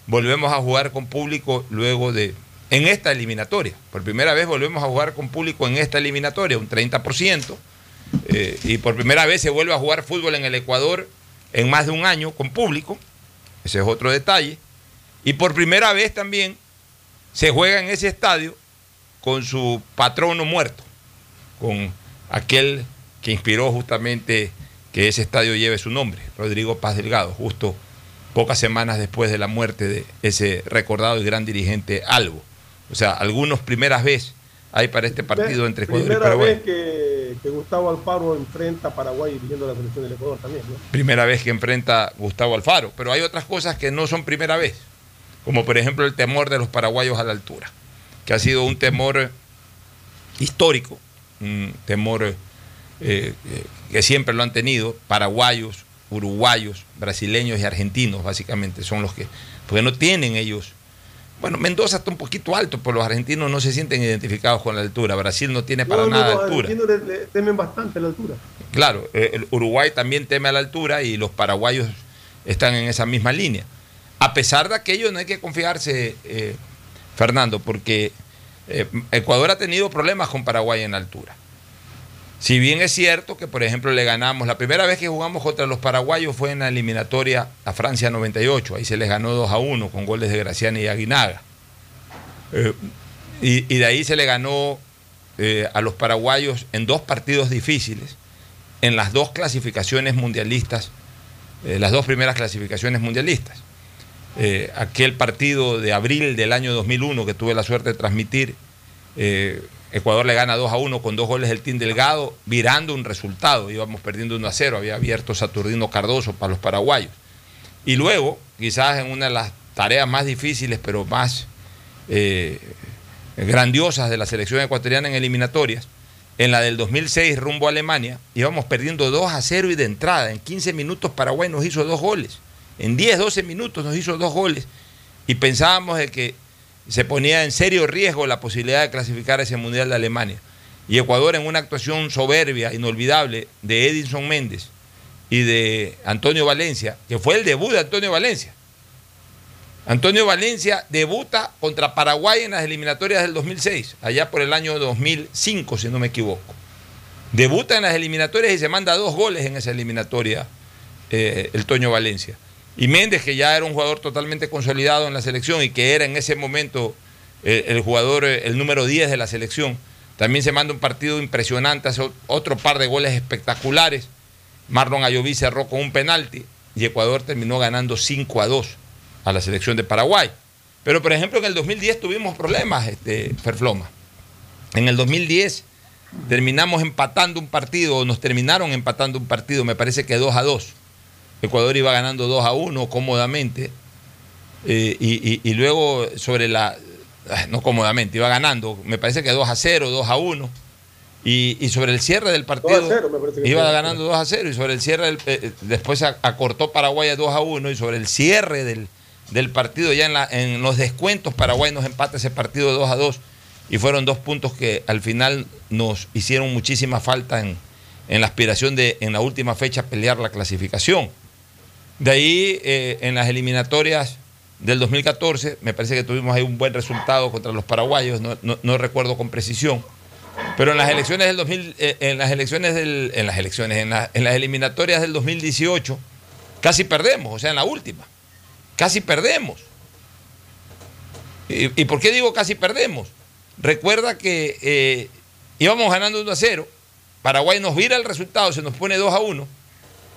volvemos a jugar con público luego de, en esta eliminatoria. Por primera vez volvemos a jugar con público en esta eliminatoria, un 30%. eh, y por primera vez se vuelve a jugar fútbol en el Ecuador en más de un año con público. Ese es otro detalle. Y por primera vez también se juega en ese estadio con su patrono muerto, con aquel que inspiró justamente que ese estadio lleve su nombre, Rodrigo Paz Delgado, justo pocas semanas después de la muerte de ese recordado y gran dirigente Albo. O sea, algunos primeras veces hay para este partido entre Ecuador y Paraguay. vez que, que Gustavo Alfaro enfrenta a Paraguay dirigiendo la selección del Ecuador también, primera vez que enfrenta Gustavo Alfaro. Pero hay otras cosas que no son primera vez, como por ejemplo el temor de los paraguayos a la altura, que ha sido un temor histórico, un temor eh, eh, que siempre lo han tenido, paraguayos, uruguayos, brasileños y argentinos, básicamente, son los que, porque no tienen ellos. Bueno, Mendoza está un poquito alto, pero los argentinos no se sienten identificados con la altura. Brasil no tiene para No, no, nada los altura. argentinos le- le temen bastante la altura. Claro, eh, el Uruguay también teme a la altura y los paraguayos están en esa misma línea. A pesar de aquello, no hay que confiarse, eh, Fernando, porque eh, Ecuador ha tenido problemas con Paraguay en la altura. Si bien es cierto que, por ejemplo, le ganamos, la primera vez que jugamos contra los paraguayos fue en la eliminatoria a Francia 98, ahí se les ganó 2 a 1 con goles de Graciani y Aguinaga. Eh, y, de ahí se le ganó eh, a los paraguayos en dos partidos difíciles, en las dos clasificaciones mundialistas, eh, las dos primeras clasificaciones mundialistas. Aquel partido de abril del año 2001 que tuve la suerte de transmitir, Ecuador le gana 2 a 1 con dos goles del Team Delgado, virando un resultado, íbamos perdiendo 1 a 0, había abierto Saturnino Cardoso para los paraguayos. Y luego, quizás en una de las tareas más difíciles, pero más eh, grandiosas de la selección ecuatoriana en eliminatorias, en la del 2006 rumbo a Alemania, íbamos perdiendo 2 a 0 y de entrada. En 15 minutos Paraguay nos hizo dos goles. En 10, 12 minutos nos hizo dos goles. Y pensábamos de que se ponía en serio riesgo la posibilidad de clasificar ese Mundial de Alemania. Y Ecuador en una actuación soberbia, inolvidable, de Edinson Méndez y de Antonio Valencia, que fue el debut de Antonio Valencia. Antonio Valencia debuta contra Paraguay en las eliminatorias del 2006, allá por el año 2005, si no me equivoco. Debuta en las eliminatorias y se manda dos goles en esa eliminatoria eh, el Toño Valencia. Y Méndez, que ya era un jugador totalmente consolidado en la selección y que era en ese momento eh, el jugador, eh, el número 10 de la selección, también se manda un partido impresionante, hace otro par de goles espectaculares. Marlon Ayoví cerró con un penalti y Ecuador terminó ganando 5 a 2 a la selección de Paraguay. Pero, por ejemplo, en el 2010 tuvimos problemas, este. En el 2010 terminamos empatando un partido, o nos terminaron empatando un partido, me parece que 2 a 2. Ecuador iba ganando 2 a 1 cómodamente. eh, y, y- y luego sobre la. ah, No cómodamente, iba ganando, me parece que 2 a 0, 2 a 1. Y, y sobre el cierre del partido. 2 a 0 me iba ganando 2 a 0 y sobre el cierre, del- eh, después acortó Paraguay a 2 a 1 y sobre el cierre del, del partido, ya en, la- en los descuentos, Paraguay nos empata ese partido 2 a 2 y fueron dos puntos que al final nos hicieron muchísima falta en, en la aspiración de en la última fecha pelear la clasificación. De ahí, eh, en las eliminatorias del 2014, me parece que tuvimos ahí un buen resultado contra los paraguayos, no, no- recuerdo con precisión. Pero en las elecciones del 2000, eh, en las elecciones del, en las elecciones, en, en las eliminatorias del 2018, casi perdemos, o sea, en la última, casi perdemos. ¿Y, y por qué digo casi perdemos? Recuerda que eh, íbamos ganando 1 a 0, Paraguay nos vira el resultado, se nos pone 2 a 1,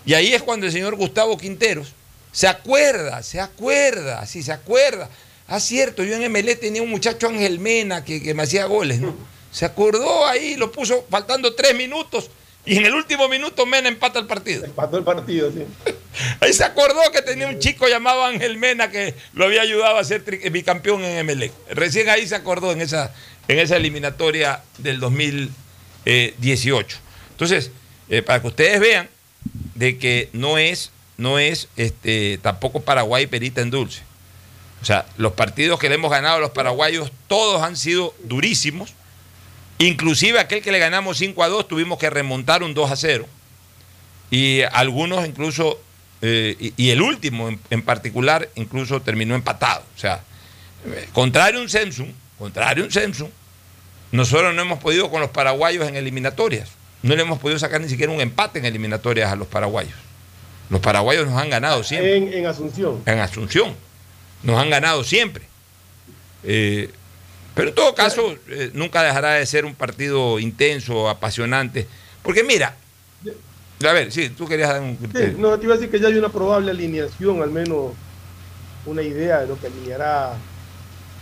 y ahí es cuando el señor Gustavo Quinteros se acuerda, se acuerda, sí, se acuerda. Ah, cierto, yo en MLE tenía un muchacho Ángel Mena que, que me hacía goles, ¿no? Se acordó ahí, lo puso faltando tres minutos y en el último minuto Mena empata el partido. Empató el partido, sí. Ahí se acordó que tenía un chico llamado Ángel Mena que lo había ayudado a ser tri- bicampeón en MLE. Recién ahí se acordó en esa, en esa eliminatoria del 2018. Entonces, eh, para que ustedes vean de que no es no es este, tampoco Paraguay perita en dulce. O sea, los partidos que le hemos ganado a los paraguayos, todos han sido durísimos. Inclusive aquel que le ganamos 5 a 2 tuvimos que remontar un 2 a 0. Y algunos incluso, eh, y, el último en, particular, incluso terminó empatado. O sea, eh, contrario a un contrario a un Samsung, nosotros no hemos podido con los paraguayos en eliminatorias. No le hemos podido sacar ni siquiera un empate en eliminatorias a los paraguayos. Los paraguayos nos han ganado siempre. En, en Asunción. En Asunción. Nos han ganado siempre. Eh, pero en todo caso, eh, nunca dejará de ser un partido intenso, apasionante. Porque mira, a ver, sí, tú querías dar un Sí, criterio. no, te iba a decir que ya hay una probable alineación, al menos una idea de lo que alineará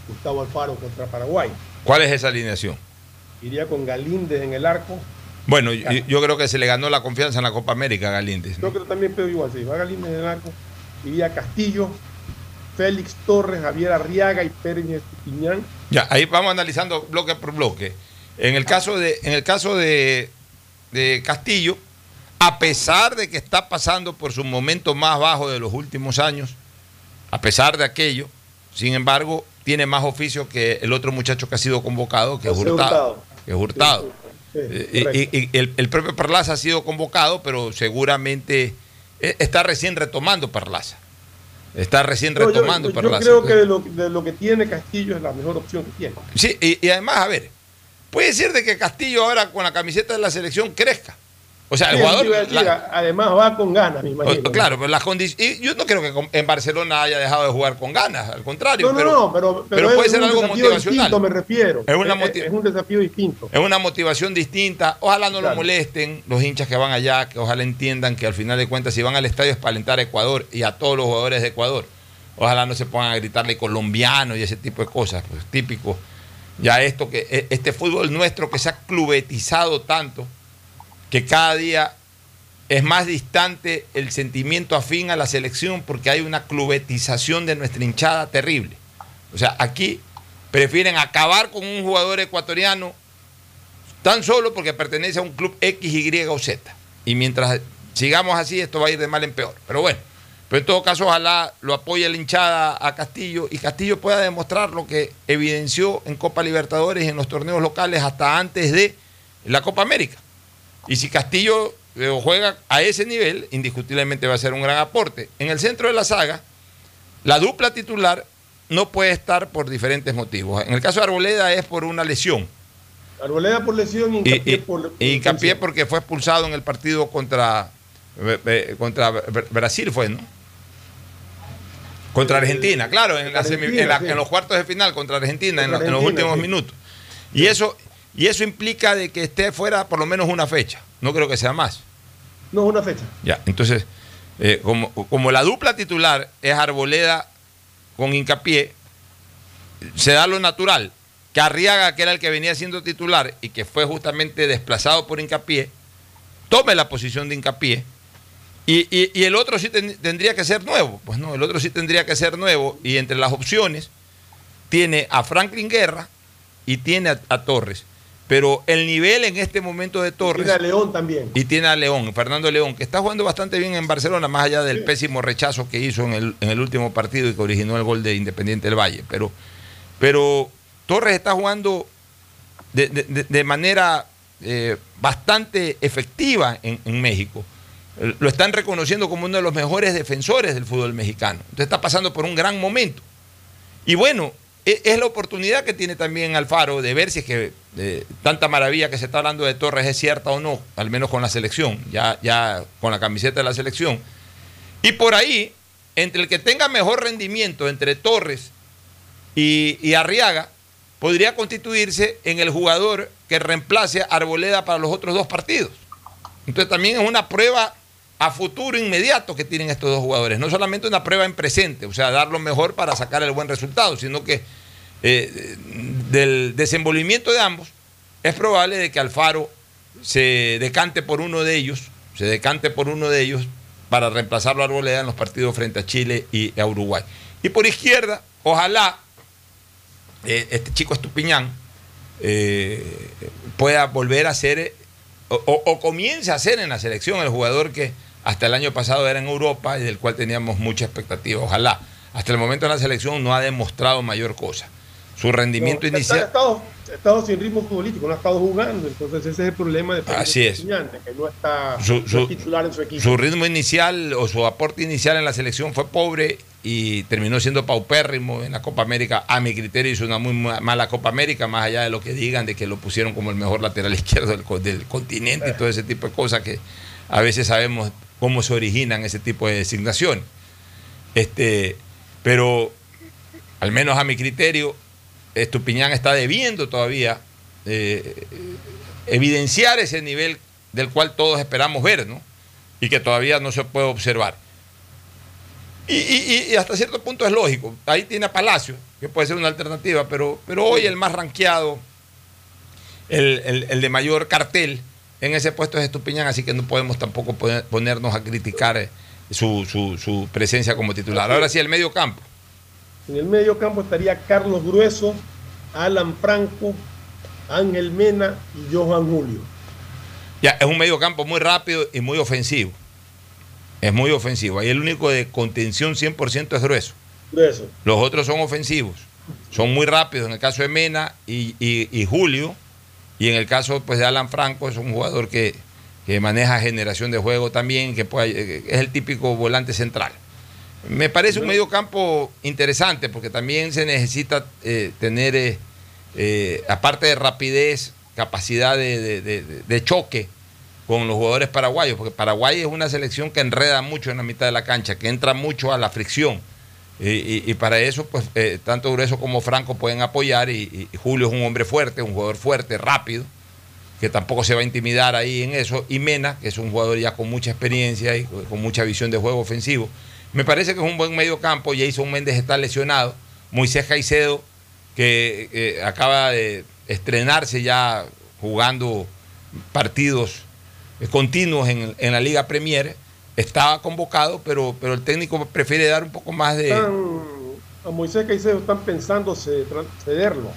Gustavo Alfaro contra Paraguay. ¿Cuál es esa alineación? Iría con Galíndez en el arco. Bueno, yo, yo creo que se le ganó la confianza en la Copa América a Galíndez. Yo creo que también pedo igual, sí. Va Galíndez en el arco. Iría Castillo, Félix Torres, Javier Arriaga y Pérez Piñán. Ya, ahí vamos analizando bloque por bloque. En el caso de, en el caso de, de Castillo, a pesar de que está pasando por su momento más bajo de los últimos años, a pesar de aquello, sin embargo, tiene más oficio que el otro muchacho que ha sido convocado, que es. Hurtado. Que es Hurtado. Sí, Eh, y, el, el propio Perlaza ha sido convocado, pero seguramente eh, está recién retomando Perlaza. Está recién No, yo- retomando yo, yo Perlaza. creo que de lo, de lo que tiene Castillo es la mejor opción que tiene. Sí, y, y además, a ver, puede ser de que Castillo ahora con la camiseta de la selección crezca. O sea, el jugador. decir, la- además va con ganas, me imagino. claro, pero las condiciones. Yo no creo que en Barcelona haya dejado de jugar con ganas, al contrario. No, no, pero, no, pero, pero, pero es puede ser algo motivacional. distinto, me refiero. Es una Es- moti- es un desafío distinto. Es una motivación distinta. Ojalá no Claro. lo molesten los hinchas que van allá, que ojalá entiendan que al final de cuentas, si van al estadio es para alentar a Ecuador y a todos los jugadores de Ecuador. Ojalá no se pongan a gritarle colombiano y ese tipo de cosas, pues típico. Ya esto que e- este fútbol nuestro que se ha clubetizado tanto, que cada día es más distante el sentimiento afín a la selección porque hay una clubetización de nuestra hinchada terrible. O sea, aquí prefieren acabar con un jugador ecuatoriano tan solo porque pertenece a un club X, Y o Z. Y mientras sigamos así, esto va a ir de mal en peor. Pero bueno, pero en todo caso, ojalá lo apoye la hinchada a Castillo y Castillo pueda demostrar lo que evidenció en Copa Libertadores y en los torneos locales hasta antes de la Copa América. Y si Castillo eh, juega a ese nivel, indiscutiblemente va a ser un gran aporte. En el centro de la saga, la dupla titular no puede estar por diferentes motivos. En el caso de Arboleda es por una lesión. Arboleda por lesión y Y, hincapié y- por, por y hincapié expulsión. porque fue expulsado en el partido contra, eh, eh, contra Br- Brasil, fue, ¿no? Contra Argentina, claro, en, la semi- Argentina, en la- sí. en los cuartos de final contra Argentina, en, los últimos sí. minutos. Y eso, y eso implica de que esté fuera por lo menos una fecha. No creo que sea más. No, una fecha. Ya, entonces, eh, como, como la dupla titular es Arboleda con hincapié, se da lo natural. Que Arriaga, que era el que venía siendo titular y que fue justamente desplazado por hincapié, tome la posición de hincapié. Y, y- y el otro sí ten- tendría que ser nuevo. Pues no, el otro sí tendría que ser nuevo. Y entre las opciones tiene a Franklin Guerra y tiene a, a Torres. Pero el nivel en este momento de Torres. Tiene a León también. Y tiene a León, Fernando León, que está jugando bastante bien en Barcelona, más allá del pésimo rechazo que hizo en el, en el último partido y que originó el gol de Independiente del Valle. Pero, pero Torres está jugando de, de- de- de manera eh, bastante efectiva en, en México. Eh, Lo están reconociendo como uno de los mejores defensores del fútbol mexicano. Entonces está pasando por un gran momento. Y bueno, e- es la oportunidad que tiene también Alfaro de ver si es que tanta maravilla que se está hablando de Torres es cierta o no, al menos con la selección, ya, ya con la camiseta de la selección. Y por ahí, entre el que tenga mejor rendimiento entre Torres y, y Arriaga, podría constituirse en el jugador que reemplace a Arboleda para los otros dos partidos. Entonces también es una prueba a futuro inmediato que tienen estos dos jugadores. No solamente una prueba en presente, o sea, dar lo mejor para sacar el buen resultado, sino que eh, del desenvolvimiento de ambos es probable de que Alfaro se decante por uno de ellos, se decante por uno de ellos para reemplazarlo a Arboleda en los partidos frente a Chile y a Uruguay. Y por izquierda, ojalá eh, este chico Estupiñán eh, pueda volver a ser o, o- o comience a ser en la selección el jugador que hasta el año pasado era en Europa y del cual teníamos mucha expectativa. Ojalá. Hasta el momento en la selección no ha demostrado mayor cosa. Su rendimiento No, inicial. Ha estado, ha estado sin ritmo futbolístico, no ha estado jugando. Entonces ese es el problema de Así es. Que no está Su- su- titular en su equipo. Su ritmo inicial o su aporte inicial en la selección fue pobre y terminó siendo paupérrimo en la Copa América. A mi criterio hizo una muy ma- mala Copa América, más allá de lo que digan de que lo pusieron como el mejor lateral izquierdo del continente y todo ese tipo de cosas que a veces sabemos cómo se originan ese tipo de designaciones. Este, pero al menos a mi criterio, Estupiñán está debiendo todavía eh, evidenciar ese nivel del cual todos esperamos ver, ¿no? Y que todavía no se puede observar. Y, hasta cierto punto es lógico. Ahí tiene a Palacio, que puede ser una alternativa, pero, pero hoy el más ranqueado, el, el- de mayor cartel en ese puesto es Estupiñán, así que no podemos tampoco poner- ponernos a criticar eh, su, su- su presencia como titular. Ahora sí, el medio campo. En el medio campo estaría Carlos Grueso, Alan Franco, Ángel Mena y Johan Julio. Ya, es un medio campo muy rápido y muy ofensivo. Es muy ofensivo. Ahí el único de contención 100% es grueso. Grueso. Los otros son ofensivos. Son muy rápidos. En el caso de Mena y, y- y Julio. Y en el caso pues, de Alan Franco, es un jugador que, que maneja generación de juego también, que puede- es el típico volante central. Me parece un medio campo interesante porque también se necesita eh, tener, eh, eh, aparte de rapidez, capacidad de, de- de- de choque con los jugadores paraguayos, porque Paraguay es una selección que enreda mucho en la mitad de la cancha, que entra mucho a la fricción. Y, y- y para eso, pues, eh, tanto Grueso como Franco pueden apoyar. Y, y Julio es un hombre fuerte, un jugador fuerte, rápido, que tampoco se va a intimidar ahí en eso. Y Mena, que es un jugador ya con mucha experiencia y con mucha visión de juego ofensivo. Me parece que es un buen medio campo. Jason Méndez está lesionado. Moisés Caicedo, que eh, acaba de estrenarse ya jugando partidos eh, continuos en, en la Liga Premier, estaba convocado, pero, pero el técnico prefiere dar un poco más de... Están- a Moisés Caicedo están pensando cederlo.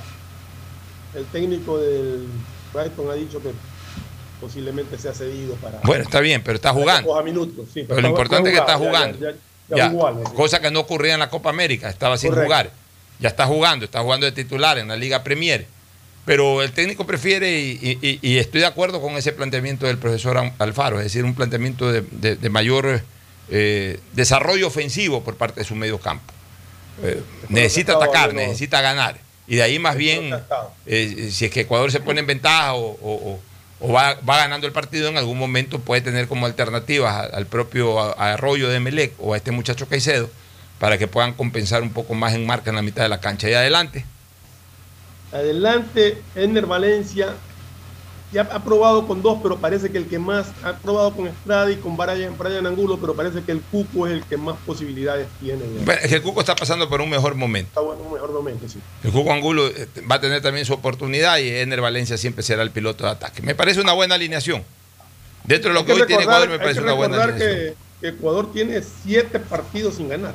El técnico del Brighton ha dicho que posiblemente sea cedido para. Bueno, está bien, pero está jugando. coja minutos, sí, Pero lo importante es que está jugando. ya- ya- ya cosa que no ocurría en la Copa América, estaba sin Correcto. jugar. Ya está jugando, está jugando de titular en la Liga Premier. Pero el técnico prefiere, y, y- y estoy de acuerdo con ese planteamiento del profesor Alfaro, es decir, un planteamiento de, de- de mayor eh, desarrollo ofensivo por parte de su medio campo. Eh, necesita atacar, necesita ganar. Y de ahí más bien, eh, si es que Ecuador se pone en ventaja o, o- o- o va, va ganando el partido, en algún momento puede tener como alternativas al propio Arroyo de Melec o a este muchacho Caicedo para que puedan compensar un poco más en marca en la mitad de la cancha. Y adelante. Adelante, Ener Valencia. Ya ha probado con dos, pero parece que el que más ha probado con Estrada y con Brian, Brian Angulo, pero parece que el Cuco es el que más posibilidades tiene. Bueno, el Cuco está pasando por un mejor momento. Está bueno, un mejor momento, sí. El Cuco Angulo eh, va a tener también su oportunidad y Ener Valencia siempre será el piloto de ataque. Me parece una buena alineación. Dentro de lo que hoy tiene Ecuador me hay parece que una buena alineación. que, que Ecuador tiene siete partidos sin ganar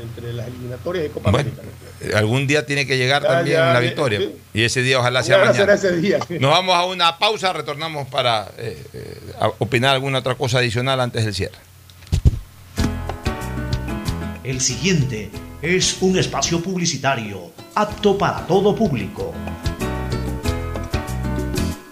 entre las eliminatorias de Copa Bueno, América. eh, algún día tiene que llegar Ya, también ya, la victoria. sí. Y ese día ojalá sea mañana. será ese día. Nos vamos a una pausa, retornamos para eh, eh, opinar alguna otra cosa adicional antes del cierre. El siguiente es un espacio publicitario apto para todo público.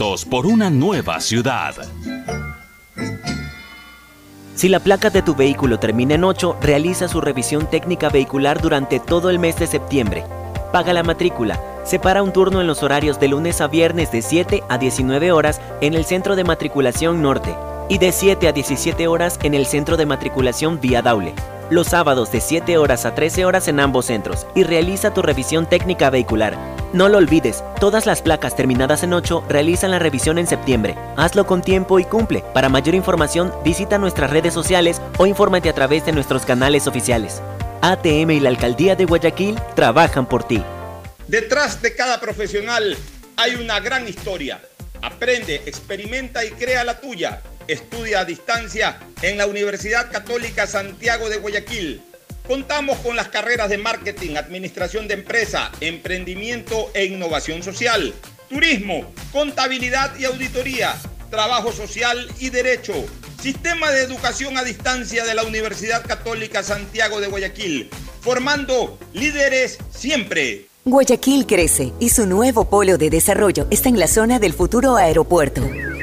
por una nueva ciudad. Si la placa de tu vehículo termina en 8, realiza su revisión técnica vehicular durante todo el mes de septiembre. Paga la matrícula. Separa un turno en los horarios de lunes a viernes de 7 a 19 horas en el Centro de Matriculación Norte y de 7 a 17 horas en el Centro de Matriculación Vía Daule. Los sábados de 7 horas a 13 horas en ambos centros y realiza tu revisión técnica vehicular. No lo olvides, todas las placas terminadas en 8 realizan la revisión en septiembre. Hazlo con tiempo y cumple. Para mayor información, visita nuestras redes sociales o infórmate a través de nuestros canales oficiales. ATM y la Alcaldía de Guayaquil trabajan por ti. Detrás de cada profesional hay una gran historia. Aprende, experimenta y crea la tuya. Estudia a distancia en la Universidad Católica Santiago de Guayaquil. Contamos con las carreras de marketing, administración de empresa, emprendimiento e innovación social, turismo, contabilidad y auditoría, trabajo social y derecho. Sistema de educación a distancia de la Universidad Católica Santiago de Guayaquil, formando líderes siempre. Guayaquil crece y su nuevo polo de desarrollo está en la zona del futuro aeropuerto.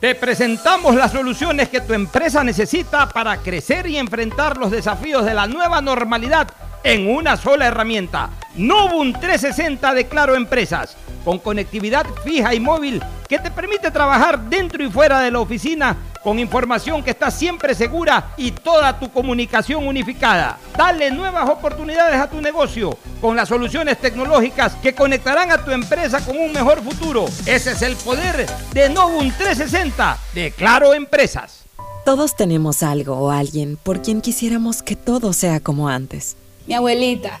Te presentamos las soluciones que tu empresa necesita para crecer y enfrentar los desafíos de la nueva normalidad en una sola herramienta. Novum 360 de Claro Empresas, con conectividad fija y móvil que te permite trabajar dentro y fuera de la oficina con información que está siempre segura y toda tu comunicación unificada. Dale nuevas oportunidades a tu negocio con las soluciones tecnológicas que conectarán a tu empresa con un mejor futuro. Ese es el poder de Novum 360 de Claro Empresas. Todos tenemos algo o alguien por quien quisiéramos que todo sea como antes. Mi abuelita,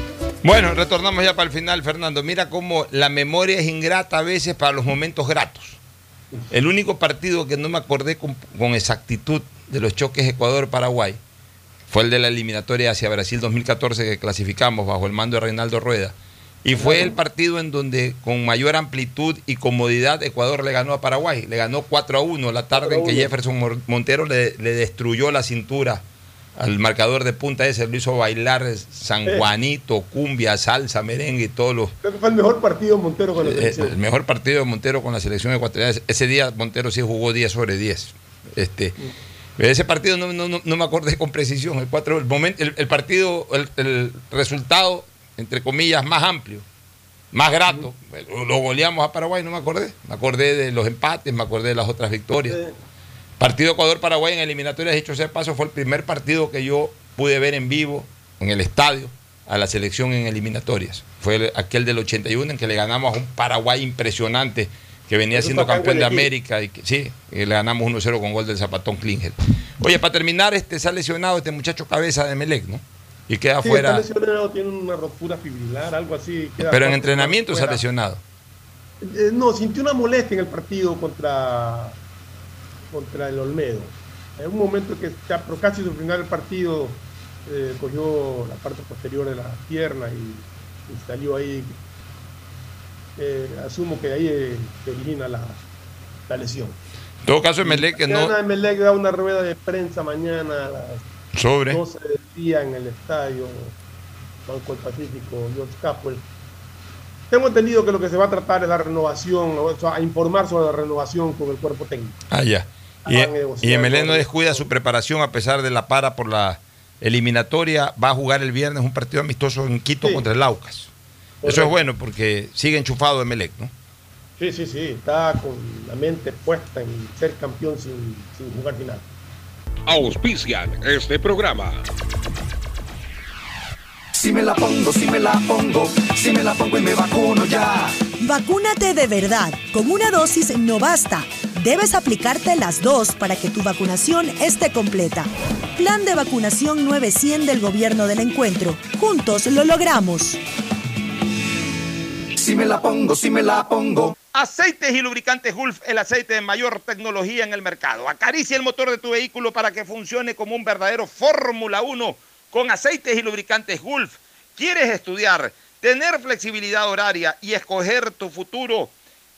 Bueno, retornamos ya para el final, Fernando. Mira cómo la memoria es ingrata a veces para los momentos gratos. El único partido que no me acordé con, con exactitud de los choques Ecuador-Paraguay fue el de la eliminatoria hacia Brasil 2014 que clasificamos bajo el mando de Reinaldo Rueda. Y fue el partido en donde con mayor amplitud y comodidad Ecuador le ganó a Paraguay. Le ganó 4 a 1 la tarde en que Jefferson Montero le, le destruyó la cintura al marcador de punta ese, lo hizo bailar San Juanito, cumbia, salsa, merengue y todos los... Creo que fue el mejor partido de Montero con la Eh, selección. El mejor partido de Montero con la selección ecuatoriana. Ese día Montero sí jugó 10 sobre 10. Este, pero ese partido no, no- no- no me acordé con precisión. El, cuatro, el, momento, el, el partido, el, el resultado, entre comillas, más amplio, más grato. Lo goleamos a Paraguay, no me acordé. Me acordé de los empates, me acordé de las otras victorias. Partido Ecuador-Paraguay en eliminatorias, dicho sea paso, fue el primer partido que yo pude ver en vivo, en el estadio, a la selección en eliminatorias. Fue el- aquel del 81 en que le ganamos a un Paraguay impresionante que venía siendo campeón de. América y que, sí, y le ganamos 1-0 con gol del Zapatón Klinger. Oye, para terminar, este se ha lesionado este muchacho cabeza de Melec, ¿no? Y queda Sí, fuera. está lesionado, tiene una rotura fibrilar, algo así. queda Pero en entrenamiento se ha lesionado. Eh, no, sintió una molestia en el partido contra, contra el Olmedo. En un momento que ya, pero casi al final del partido eh, cogió la parte posterior de la pierna y, y salió ahí. Eh, asumo que ahí eh, se origina la, la lesión. En todo caso, Emelec no. Emelec da una rueda de prensa mañana a las Sobre. 12 del día en el estadio Banco del Pacífico, George Capwell. Tengo entendido que lo que se va a tratar es la renovación, o sea, a informar sobre la renovación con el cuerpo técnico. Ah, ya. Y, y Emelec no descuida su preparación a pesar de la para por la eliminatoria. Va a jugar el viernes un partido amistoso en Quito contra el Aucas. Eso es bueno porque sigue enchufado Emelec, ¿no? Sí, sí, sí, está con la mente puesta en ser campeón sin, sin jugar final. Auspician este programa. Si me la pongo, si me la pongo, si me la pongo y me vacuno ya. Vacúnate de verdad. Con una dosis no basta. Debes aplicarte las dos para que tu vacunación esté completa. Plan de vacunación 900 del Gobierno del Encuentro. Juntos lo logramos. Si me la pongo, si me la pongo. Aceites y lubricantes Gulf, el aceite de mayor tecnología en el mercado. Acaricia el motor de tu vehículo para que funcione como un verdadero Fórmula 1 con aceites y lubricantes Gulf. ¿Quieres estudiar, tener flexibilidad horaria y escoger tu futuro?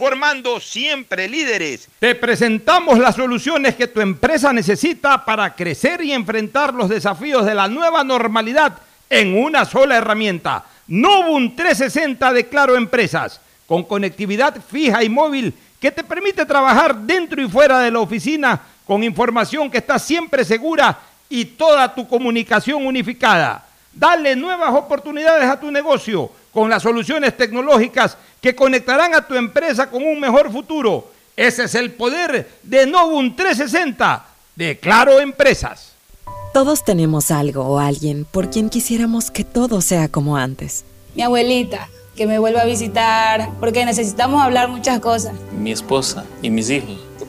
formando siempre líderes. Te presentamos las soluciones que tu empresa necesita para crecer y enfrentar los desafíos de la nueva normalidad en una sola herramienta. Novum 360 de Claro Empresas, con conectividad fija y móvil que te permite trabajar dentro y fuera de la oficina con información que está siempre segura y toda tu comunicación unificada. Dale nuevas oportunidades a tu negocio con las soluciones tecnológicas que conectarán a tu empresa con un mejor futuro. Ese es el poder de Novum 360 de Claro Empresas. Todos tenemos algo o alguien por quien quisiéramos que todo sea como antes. Mi abuelita, que me vuelva a visitar, porque necesitamos hablar muchas cosas. Mi esposa y mis hijos,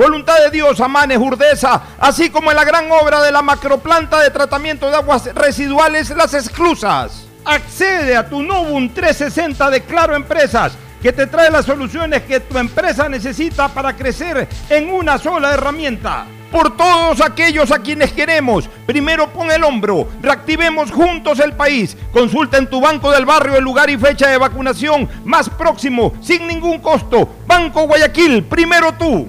Voluntad de Dios, Amanes, Urdesa, así como en la gran obra de la macroplanta de tratamiento de aguas residuales Las Exclusas. Accede a tu Novum 360 de Claro Empresas, que te trae las soluciones que tu empresa necesita para crecer en una sola herramienta. por todos aquellos a quienes queremos. Primero pon el hombro, reactivemos juntos el país. Consulta en tu banco del barrio el lugar y fecha de vacunación más próximo, sin ningún costo. Banco Guayaquil, primero tú.